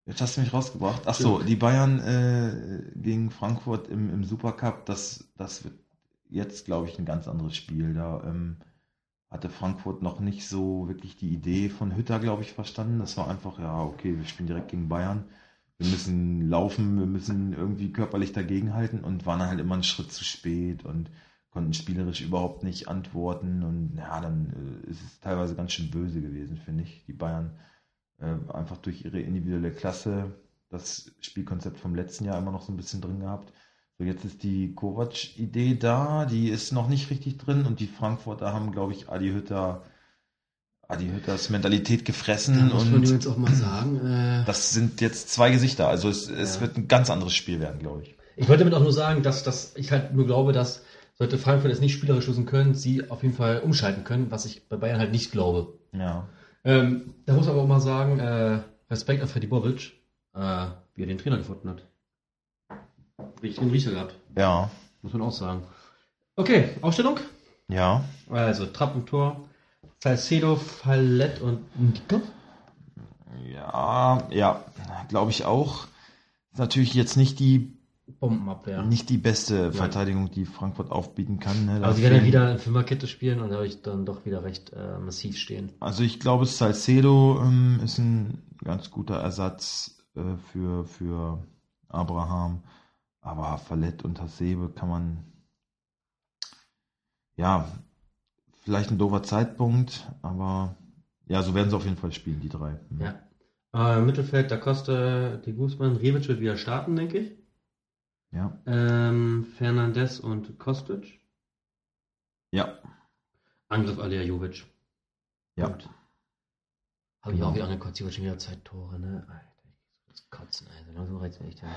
jetzt hast du mich rausgebracht. Ach so, die Bayern äh, gegen Frankfurt im, im Supercup, das, das wird jetzt, glaube ich, ein ganz anderes Spiel. Da ähm, hatte Frankfurt noch nicht so wirklich die Idee von Hütter, glaube ich, verstanden. Das war einfach, ja, okay, wir spielen direkt gegen Bayern. wir müssen laufen, wir müssen irgendwie körperlich dagegenhalten und waren halt immer einen Schritt zu spät und konnten spielerisch überhaupt nicht antworten und ja, dann äh, ist es teilweise ganz schön böse gewesen, finde ich. Die Bayern äh, einfach durch ihre individuelle Klasse das Spielkonzept vom letzten Jahr immer noch so ein bisschen drin gehabt. So, jetzt ist die Kovac-Idee da, die ist noch nicht richtig drin und die Frankfurter haben, glaube ich, Adi Hütter Adi Hütters Mentalität gefressen. Da muss man jetzt auch mal sagen. Äh, das sind jetzt zwei Gesichter. Also es, es ja. wird ein ganz anderes Spiel werden, glaube ich. Ich wollte damit auch nur sagen, dass, dass ich halt nur glaube, dass sollte Frankfurt es nicht spielerisch lösen können, sie auf jeden Fall umschalten können, was ich bei Bayern halt nicht glaube. Ja. Ähm, da muss man aber auch mal sagen, äh, Respekt an Freddy Bobic, äh, wie er den Trainer gefunden hat. Riecher gehabt. Ja. Muss man auch sagen. Okay, Aufstellung? Ja. Also Trapp im Tor, Salcedo, Fallett und Ndiko? Ja, ja, glaube ich auch. Ist natürlich jetzt nicht die Bombenabwehr. Nicht die beste Verteidigung, die Frankfurt aufbieten kann. Ne? Aber sie werden ja wieder in Fünferkette spielen und da habe ich dann doch wieder recht äh, massiv stehen. Also ich glaube, Salcedo ähm, ist ein ganz guter Ersatz äh, für, für Abraham. Aber Fallett und Hasebe kann man ja, vielleicht ein doofer Zeitpunkt, aber ja, so werden sie auf jeden Fall spielen, die drei. Mhm. Ja. Äh, Mittelfeld, da Costa, die Guzman, Rebic wird wieder starten, denke ich. Ja. Ähm, Fernandes und Kostic. Ja. Angriff Alia Jovic. Ja. Habe ich auch wieder angekotzt, Jovic schon wieder zwei Tore, ne? Alter, Kotzen, Alter. Langsam reizt mich. Ja.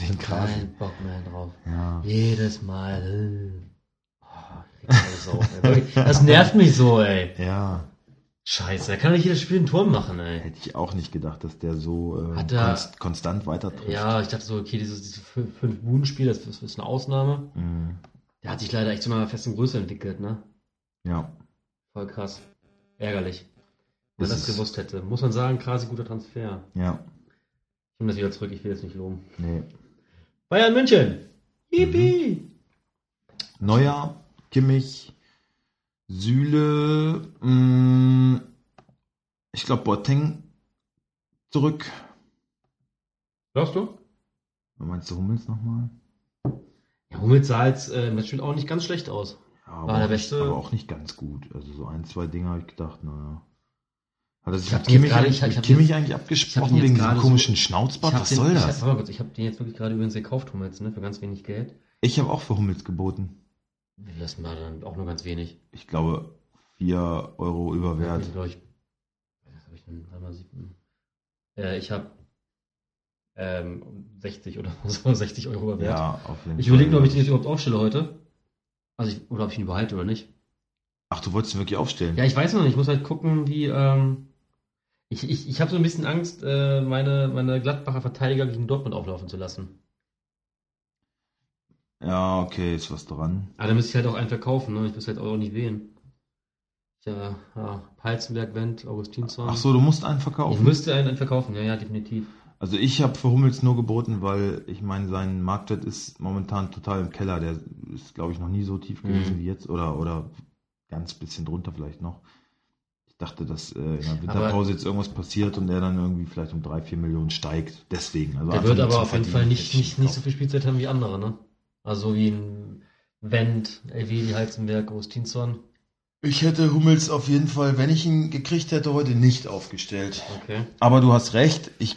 Den Kein Bock mehr drauf. Ja. Jedes Mal. Äh. Oh, das nervt mich so, ey. Ja. Scheiße, er kann nicht jedes Spiel ein Tor machen, ey. Hätte ich auch nicht gedacht, dass der so äh, er, konst, konstant weiter trifft. Ja, ich dachte so, okay, dieses, dieses fünf Budenspiel, das ist eine Ausnahme. Mhm. Der hat sich leider echt zu einer festen Größe entwickelt, ne? Ja. Voll krass. Ärgerlich. Wenn man das gewusst hätte. Muss man sagen, quasi guter Transfer. Ja. Ich nehme das wieder zurück, ich will jetzt nicht loben. Nee. Bayern München! Yippie! Mhm. Neuer Kimmich, Süle, mh, mm, ich glaube Boateng zurück. Glaubst du? Meinst du Hummels nochmal? Ja, Hummels sah jetzt äh, im Spiel auch nicht ganz schlecht aus. Ja, aber, War der beste. Nicht, aber auch nicht ganz gut. Also so ein, zwei Dinge habe ich gedacht, naja. Er sich mit Kimmich, grade, ich, ich Kimmich eigentlich abgesprochen wegen diesem komischen so, Schnauzbart? Was den, soll das? Ich habe hab den jetzt wirklich gerade übrigens gekauft, Hummels, ne, für ganz wenig Geld. Ich habe auch für Hummels geboten. Lassen wir dann auch nur ganz wenig? Ich glaube, 4 Euro Überwert. Ja, ich, was habe ich denn? Einmal sieben. Äh, ich habe ähm, 60 oder [laughs] so, 60 Euro Überwert. Ja, auf jeden Ich überlege nur, ob ich den jetzt überhaupt aufstelle heute. Also ich, oder ob ich ihn behalte oder nicht. Ach, du wolltest ihn wirklich aufstellen? Ja, ich weiß noch nicht. Ich muss halt gucken, wie. Ähm, ich ich, ich habe so ein bisschen Angst, äh, meine, meine Gladbacher Verteidiger gegen Dortmund auflaufen zu lassen. Ja, okay, ist was dran. Aber dann müsste ich halt auch einen verkaufen, ne? Ich muss halt auch nicht wählen. Ja, ja, Palzenberg, Wendt, Augustinsson. Ach so, du musst einen verkaufen. Ich müsste einen, einen verkaufen, ja, ja, definitiv. Also ich habe für Hummels nur geboten, weil ich meine, sein Marktwert ist momentan total im Keller. Der ist, glaube ich, noch nie so tief gewesen mhm. wie jetzt oder, oder ganz bisschen drunter vielleicht noch. Ich dachte, dass äh, in der Winterpause aber jetzt irgendwas passiert und er dann irgendwie vielleicht um drei, vier Millionen steigt. Deswegen. Also der wird aber auf jeden Fall nicht, nicht, nicht so viel Spielzeit haben wie andere, ne? Also wie ein Wendt, Elvedi, Heizenberg, Augustinsson. Ich hätte Hummels auf jeden Fall, wenn ich ihn gekriegt hätte, heute nicht aufgestellt. Okay. Aber du hast recht, ich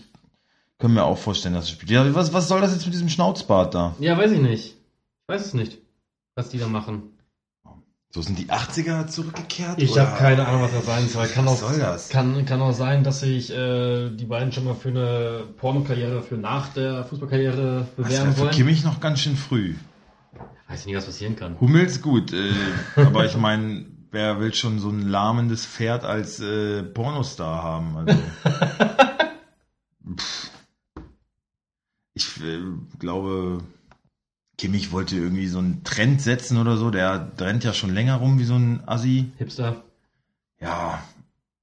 kann mir auch vorstellen, dass er spielt. Ja, was, was soll das jetzt mit diesem Schnauzbart da? Ja, weiß ich nicht. Ich weiß es nicht, was die da machen. So sind die 80er zurückgekehrt? Ich habe keine Ahnung, was das sein soll. Kann was auch, soll das? Kann, kann auch sein, dass sich äh, die beiden schon mal für eine Pornokarriere, für nach der Fußballkarriere bewerben das wollen. Für Kimmich noch ganz schön früh. Weiß ich nicht, was passieren kann. Hummels gut, äh, aber ich meine, wer will schon so ein lahmendes Pferd als äh, Pornostar haben? Also, [laughs] ich äh, glaube, Kimmich wollte irgendwie so einen Trend setzen oder so. Der rennt ja schon länger rum wie so ein Assi. Hipster. Ja.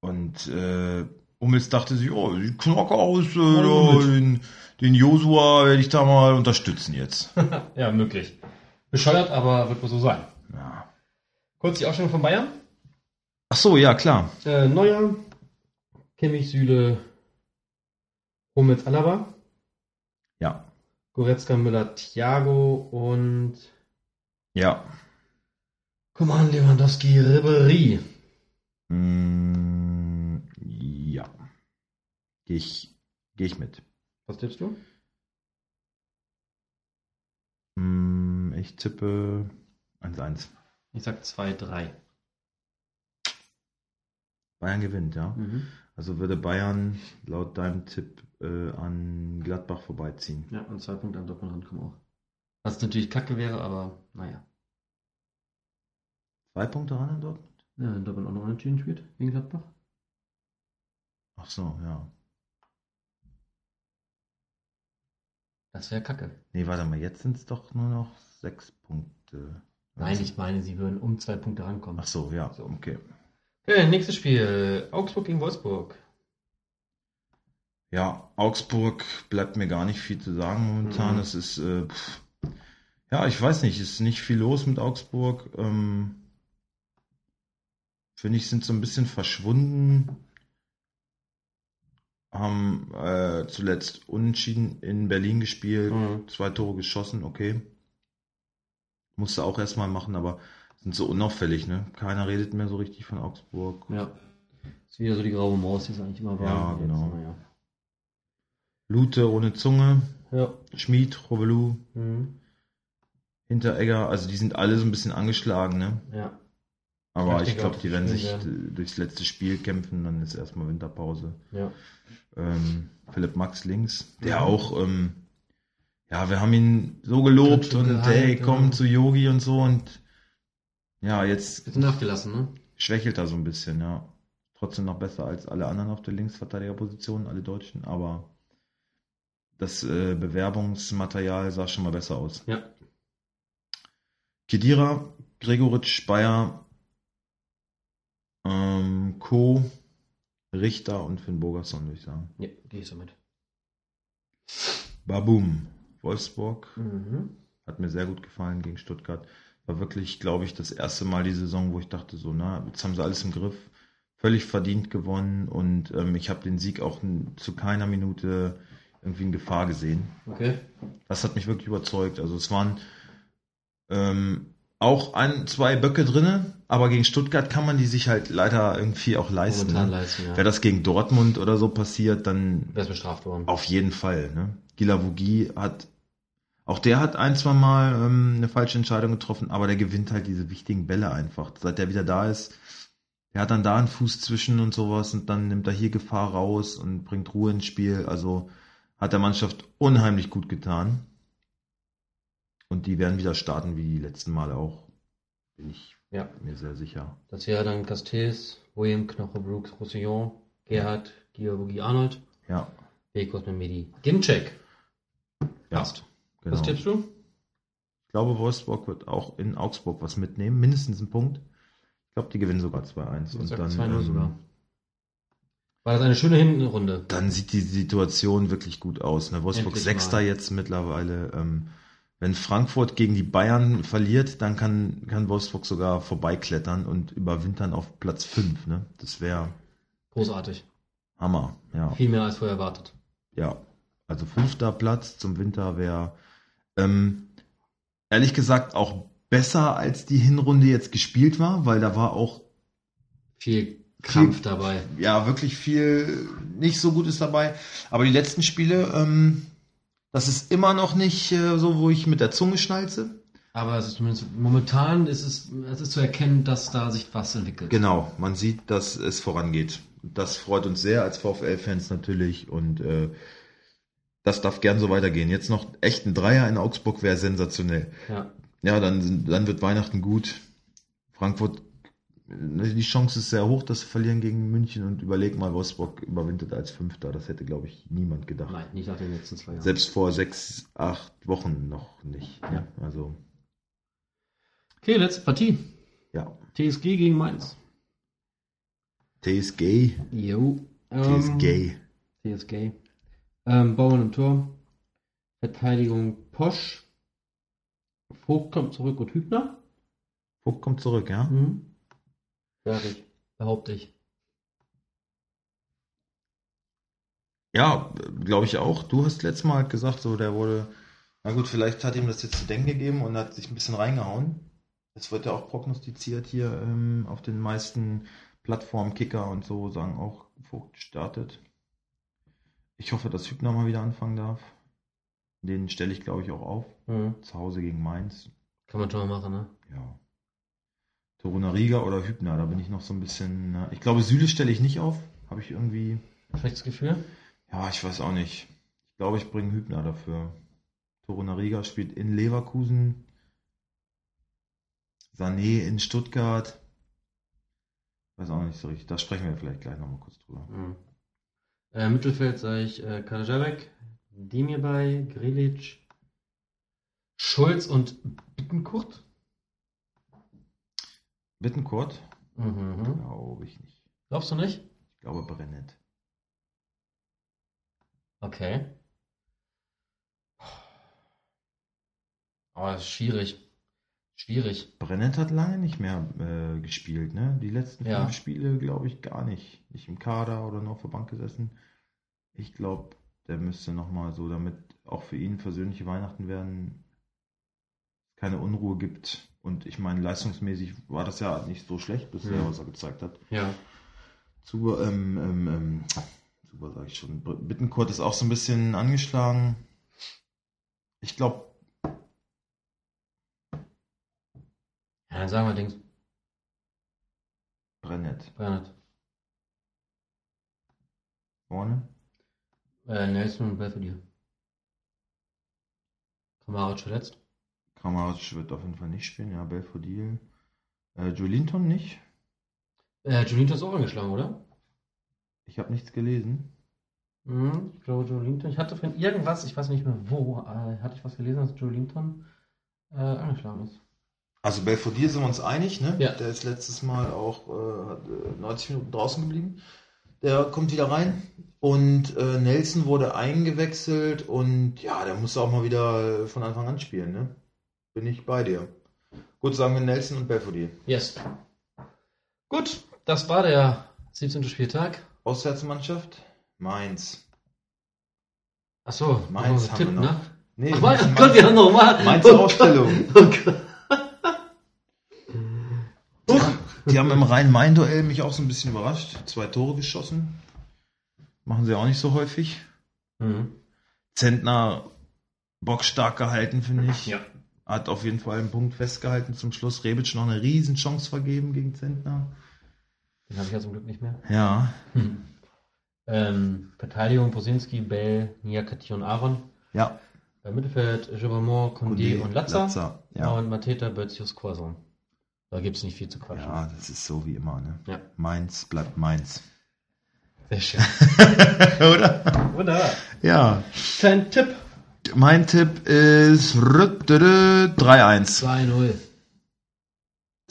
Und äh, Hummels dachte sich, oh, sieht knock aus, äh, ja, den, den Josua werde ich da mal unterstützen jetzt. [laughs] ja, möglich. Bescheuert, aber wird wohl so sein. Ja. Kurz die Ausstellung von Bayern. Ach so, ja, klar. Äh, Neuer, Kimmich, Süle, Hummels, Alaba. Goretzka, Müller, Thiago und Ja. Coman, Lewandowski, Ribery. Mm, ja. Gehe ich, geh ich mit. Was tippst du? Mm, ich tippe 1-1. Ich sag 2-3. Bayern gewinnt, ja. Mhm. Also würde Bayern laut deinem Tipp äh, an Gladbach vorbeiziehen. Ja, und zwei Punkte an Dortmund rankommen auch. Was natürlich kacke wäre, aber naja. Zwei Punkte ran an Dortmund? Ja, wenn Dortmund auch noch unentschieden spielt gegen Gladbach. Ach so, ja. Das wäre kacke. Nee, warte mal, jetzt sind es doch nur noch sechs Punkte. Nein, ich meine, sie würden um zwei Punkte rankommen. Ach so, ja, So. okay. Okay, nächstes Spiel. Augsburg gegen Wolfsburg. Ja, Augsburg bleibt mir gar nicht viel zu sagen momentan. Mhm. Es ist, äh, ja, ich weiß nicht, es ist nicht viel los mit Augsburg. Ähm, Finde ich, sind so ein bisschen verschwunden. Haben äh, zuletzt unentschieden in Berlin gespielt, Mhm. zwei Tore geschossen, okay. Musste auch erstmal machen, aber sind so unauffällig, ne? Keiner redet mehr so richtig von Augsburg. Ja. Ist wieder so die graue Maus, die es eigentlich immer war. Ja, Jetzt, genau. naja. Lute ohne Zunge, Ja. Schmid, Rovelu, Mhm. Hinteregger, also die sind alle so ein bisschen angeschlagen, ne? Ja. Aber Ja, ich ich glaube, die werden sich äh, durchs letzte Spiel kämpfen, dann ist erstmal Winterpause. Ja. Ähm, Philipp Max links, der Ja. auch, ähm, ja, wir haben ihn so gelobt und hey, gehypt, komm ja. zu Yogi und so und ja, jetzt Bisschen nachgelassen, ne? schwächelt er so ein bisschen, ja. Trotzdem noch besser als alle anderen auf der Linksverteidigerposition, alle Deutschen, aber das äh, Bewerbungsmaterial sah schon mal besser aus. Ja. Kedira, Gregoritsch, Bayer, ähm, Co., Richter und Finn Bogerson, würde ich sagen. Ja, gehe ich so mit. Babum, Wolfsburg, Mhm. hat mir sehr gut gefallen gegen Stuttgart. War wirklich, glaube ich, das erste Mal die Saison, wo ich dachte, so, na, jetzt haben sie alles im Griff. Völlig verdient gewonnen und ähm, ich habe den Sieg auch zu keiner Minute irgendwie in Gefahr gesehen. Okay. Das hat mich wirklich überzeugt. Also es waren ähm, auch ein, zwei Böcke drinne, aber gegen Stuttgart kann man die sich halt leider irgendwie auch leisten. Ne? leisten, ja. Wäre das gegen Dortmund oder so passiert, dann Wer ist bestraft worden? auf jeden Fall. Ne? Gilavogi hat, auch der hat ein, zwei Mal ähm, eine falsche Entscheidung getroffen, aber der gewinnt halt diese wichtigen Bälle einfach. Seit der wieder da ist, der hat dann da einen Fuß zwischen und sowas und dann nimmt er hier Gefahr raus und bringt Ruhe ins Spiel. Also hat der Mannschaft unheimlich gut getan. Und die werden wieder starten wie die letzten Male auch. Bin ich Ja. mir sehr sicher. Das wäre dann Castells, William, Knoche, Brooks, Roussillon, Gerhard, Giorgi, Arnold, Ja, Bekos, Memedi, Ginczek. ja Passt. Genau. Was tippst du? Ich glaube, Wolfsburg wird auch in Augsburg was mitnehmen, mindestens einen Punkt. Ich glaube, die gewinnen sogar 2-1. Ich Und dann, 2-0 ähm, sogar. War das eine schöne Hinrunde? dann sieht die Situation wirklich gut aus. Ne? Wolfsburg Endlich Sechster mal. jetzt mittlerweile. Ähm, wenn Frankfurt gegen die Bayern verliert, dann kann, kann Wolfsburg sogar vorbeiklettern und überwintern auf Platz 5. Ne? Das wäre Großartig. Hammer. Ja. Viel mehr als vorher erwartet. Ja, also fünfter Platz zum Winter wäre ähm, ehrlich gesagt auch besser als die Hinrunde jetzt gespielt war, weil da war auch Viel Kampf dabei. ja wirklich viel nicht so Gutes dabei. Aber die letzten Spiele, ähm, das ist immer noch nicht äh, so, wo ich mit der Zunge schnalze. Aber es ist zumindest momentan ist es, es ist zu erkennen, dass da sich was entwickelt. Genau, man sieht, dass es vorangeht. Das freut uns sehr als VfL-Fans natürlich und äh, das darf gern so weitergehen. Jetzt noch echt ein Dreier in Augsburg wäre sensationell. Ja. Ja, dann, dann wird Weihnachten gut. Frankfurt, die Chance ist sehr hoch, dass sie verlieren gegen München und überleg mal, Wolfsburg überwintert als Fünfter. Das hätte, glaube ich, niemand gedacht. Nein, nicht nach den letzten zwei Jahren. Selbst vor sechs, acht Wochen noch nicht. Ja. Also, Okay, letzte Partie. ja. TSG gegen Mainz. TSG, Jo. TSG. TSG. Ähm, Bauern im Tor. Verteidigung Posch. Vogt kommt zurück und Hübner. Vogt kommt zurück, ja? Mhm. Fertig. Behaupte ich. Ja, glaube ich auch. Du hast letztes Mal halt gesagt, so der wurde, na gut, vielleicht hat ihm das jetzt zu denken gegeben und hat sich ein bisschen reingehauen. Es wird ja auch prognostiziert hier ähm, auf den meisten Plattformen, Kicker und so, sagen auch, Vogt startet. Ich hoffe, dass Hübner mal wieder anfangen darf. Den stelle ich, glaube ich, auch auf. Mhm. Zu Hause gegen Mainz. Kann man schon mal machen, ne? Ja. Toruna Riga oder Hübner, da bin ich noch so ein bisschen. äh, Ich glaube, Süle stelle ich nicht auf. Habe ich irgendwie. Schlechtes Gefühl? Ja, ich weiß auch nicht. Ich glaube, ich bringe Hübner dafür. Toruna Riga spielt in Leverkusen. Sané in Stuttgart. Weiß auch nicht so richtig. Da sprechen wir vielleicht gleich nochmal kurz drüber. Mhm. Äh, Mittelfeld sage ich äh, Kaderjabek, Demirbay, Grilic, Schulz und Bittenkurt. Bittenkurt? Mhm. Glaube ich nicht. Glaubst du nicht? Ich glaube Brennett. Okay. Oh, das ist schwierig. Schwierig. Brennett hat lange nicht mehr äh, gespielt, ne? Die letzten Ja. fünf Spiele, glaube ich, gar nicht. Nicht im Kader oder nur auf der Bank gesessen. Ich glaube, der müsste nochmal so, damit auch für ihn persönliche Weihnachten werden, keine Unruhe gibt. Und ich meine, leistungsmäßig war das ja nicht so schlecht bisher, Mhm. was er gezeigt hat. Ja. Super, ähm, ähm, ähm, super sage ich schon. Bittenkurt ist auch so ein bisschen angeschlagen. Ich glaube, Ja, dann sagen wir Dings. Brennett. Bernhard. Vorne. Äh, Nelson und Belfodil. Kramaric verletzt. Kramaric wird auf jeden Fall nicht spielen, ja, Belfodil. Äh, Joelinton nicht. Äh, Jolinton ist auch angeschlagen, oder? Ich habe nichts gelesen. Mhm, ich glaube Jolinton. Ich hatte von irgendwas, ich weiß nicht mehr wo, äh, hatte ich was gelesen, dass Jolinton äh, angeschlagen ist. Also Belfodil sind wir uns einig, ne? Ja. Der ist letztes Mal auch äh, hat, äh, 90 Minuten draußen geblieben. Der kommt wieder rein. Und äh, Nelson wurde eingewechselt und ja, der muss auch mal wieder von Anfang an spielen, ne? Bin ich bei dir. Gut, sagen wir Nelson und Belfodil. Yes. Gut, das war der 17. Spieltag. Auswärtsmannschaft? Mainz. Achso, Mainz haben wir noch. ne? Nee, Ach, mein Gott, wir haben noch mal. Mainzer Aufstellung. Oh Gott. Die haben, im Rhein-Main-Duell mich auch so ein bisschen überrascht. Zwei Tore geschossen. Machen sie auch nicht so häufig. Mhm. Zentner bockstark gehalten, finde ich. Ja. Hat auf jeden Fall einen Punkt festgehalten zum Schluss. Rebic noch eine riesen Chance vergeben gegen Zentner. Den habe ich ja zum Glück nicht mehr. Ja, Hm. Ähm, Verteidigung, Posinski, Bell, Niakati und Aaron. ja. Beim Mittelfeld Gibbermont, Condé und Latza. Ja. Und Mateta, Bözius, Quason. Da gibt es nicht viel zu quatschen. ja, das ist so wie immer. Ne? Ja. Mainz bleibt Mainz. Sehr schön. [laughs] Oder? Wunderbar. Ja. Kleinen Tipp. Mein Tipp ist 3-1. 2-0.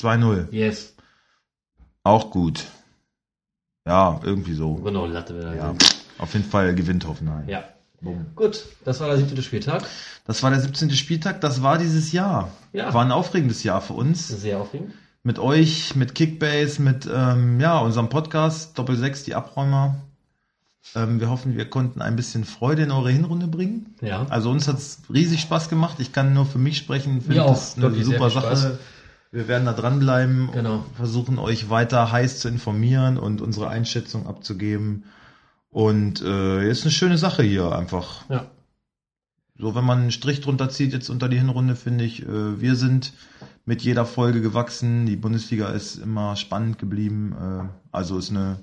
2-0. Yes. Auch gut. Ja, irgendwie so. Genau, Latte Ja, auf jeden Fall gewinnt Hoffenheim. ja. Bumm. Gut, das war der siebte Spieltag. Das war der 17. Spieltag, das war dieses Jahr. Ja. War ein aufregendes Jahr für uns. Sehr aufregend. Mit euch, mit Kickbase, mit ähm, ja, unserem Podcast Doppel 6, die Abräumer. Ähm, wir hoffen, wir konnten ein bisschen Freude in eure Hinrunde bringen. Ja. Also uns hat es riesig Spaß gemacht. Ich kann nur für mich sprechen. Finde das eine super Sache. Spaß. Wir werden da dranbleiben Genau. versuchen euch weiter heiß zu informieren und unsere Einschätzung abzugeben. Und äh, ist eine schöne Sache hier einfach. Ja. So, wenn man einen Strich drunter zieht jetzt unter die Hinrunde, finde ich, äh, wir sind mit jeder Folge gewachsen. Die Bundesliga ist immer spannend geblieben. Äh, also ist eine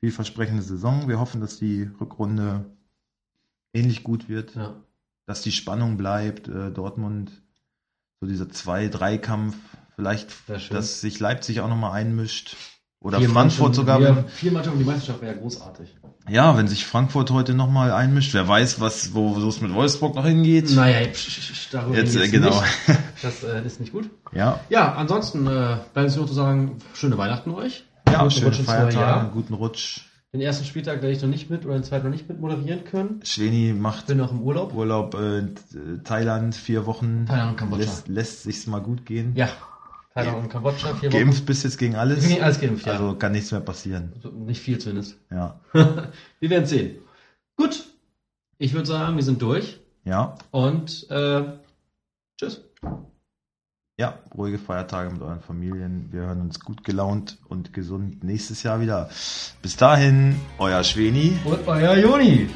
vielversprechende Saison. Wir hoffen, dass die Rückrunde ähnlich gut wird, Ja. dass die Spannung bleibt. Äh, Dortmund, so dieser 2-3-Kampf, vielleicht, dass sich Leipzig auch nochmal einmischt. Oder Vier Frankfurt sogar. Ja, vier Mannschaften die Meisterschaft wäre ja großartig. Ja, wenn sich Frankfurt heute nochmal einmischt, wer weiß, was, wo es mit Wolfsburg noch hingeht. Naja, psch, darüber Jetzt, reden äh, wir genau. Nicht. [laughs] Das äh, ist nicht gut. Ja, Ja, ansonsten äh, bleibt es nur zu sagen, schöne Weihnachten euch. ja Guten schöne Rutsch Feiertage, guten Rutsch. Den ersten Spieltag werde ich noch nicht mit oder den zweiten noch nicht mit moderieren können. Schweni macht Bin noch im Urlaub. Urlaub äh, Thailand, vier Wochen. Thailand und Kambodscha. Lässt, lässt sich's mal gut gehen. Ja, Thailand und Kambodscha, vier Wochen. Geimpft bist jetzt gegen alles. Nee, alles geimpft, ja. Also kann nichts mehr passieren. So, Nicht viel zumindest. Ja. [laughs] Wir werden sehen. Gut, Ich würde sagen, wir sind durch. Ja, Und äh, tschüss. ja, ruhige Feiertage mit euren Familien. Wir hören uns gut gelaunt und gesund nächstes Jahr wieder. Bis dahin, euer Schweni. Und euer Joni.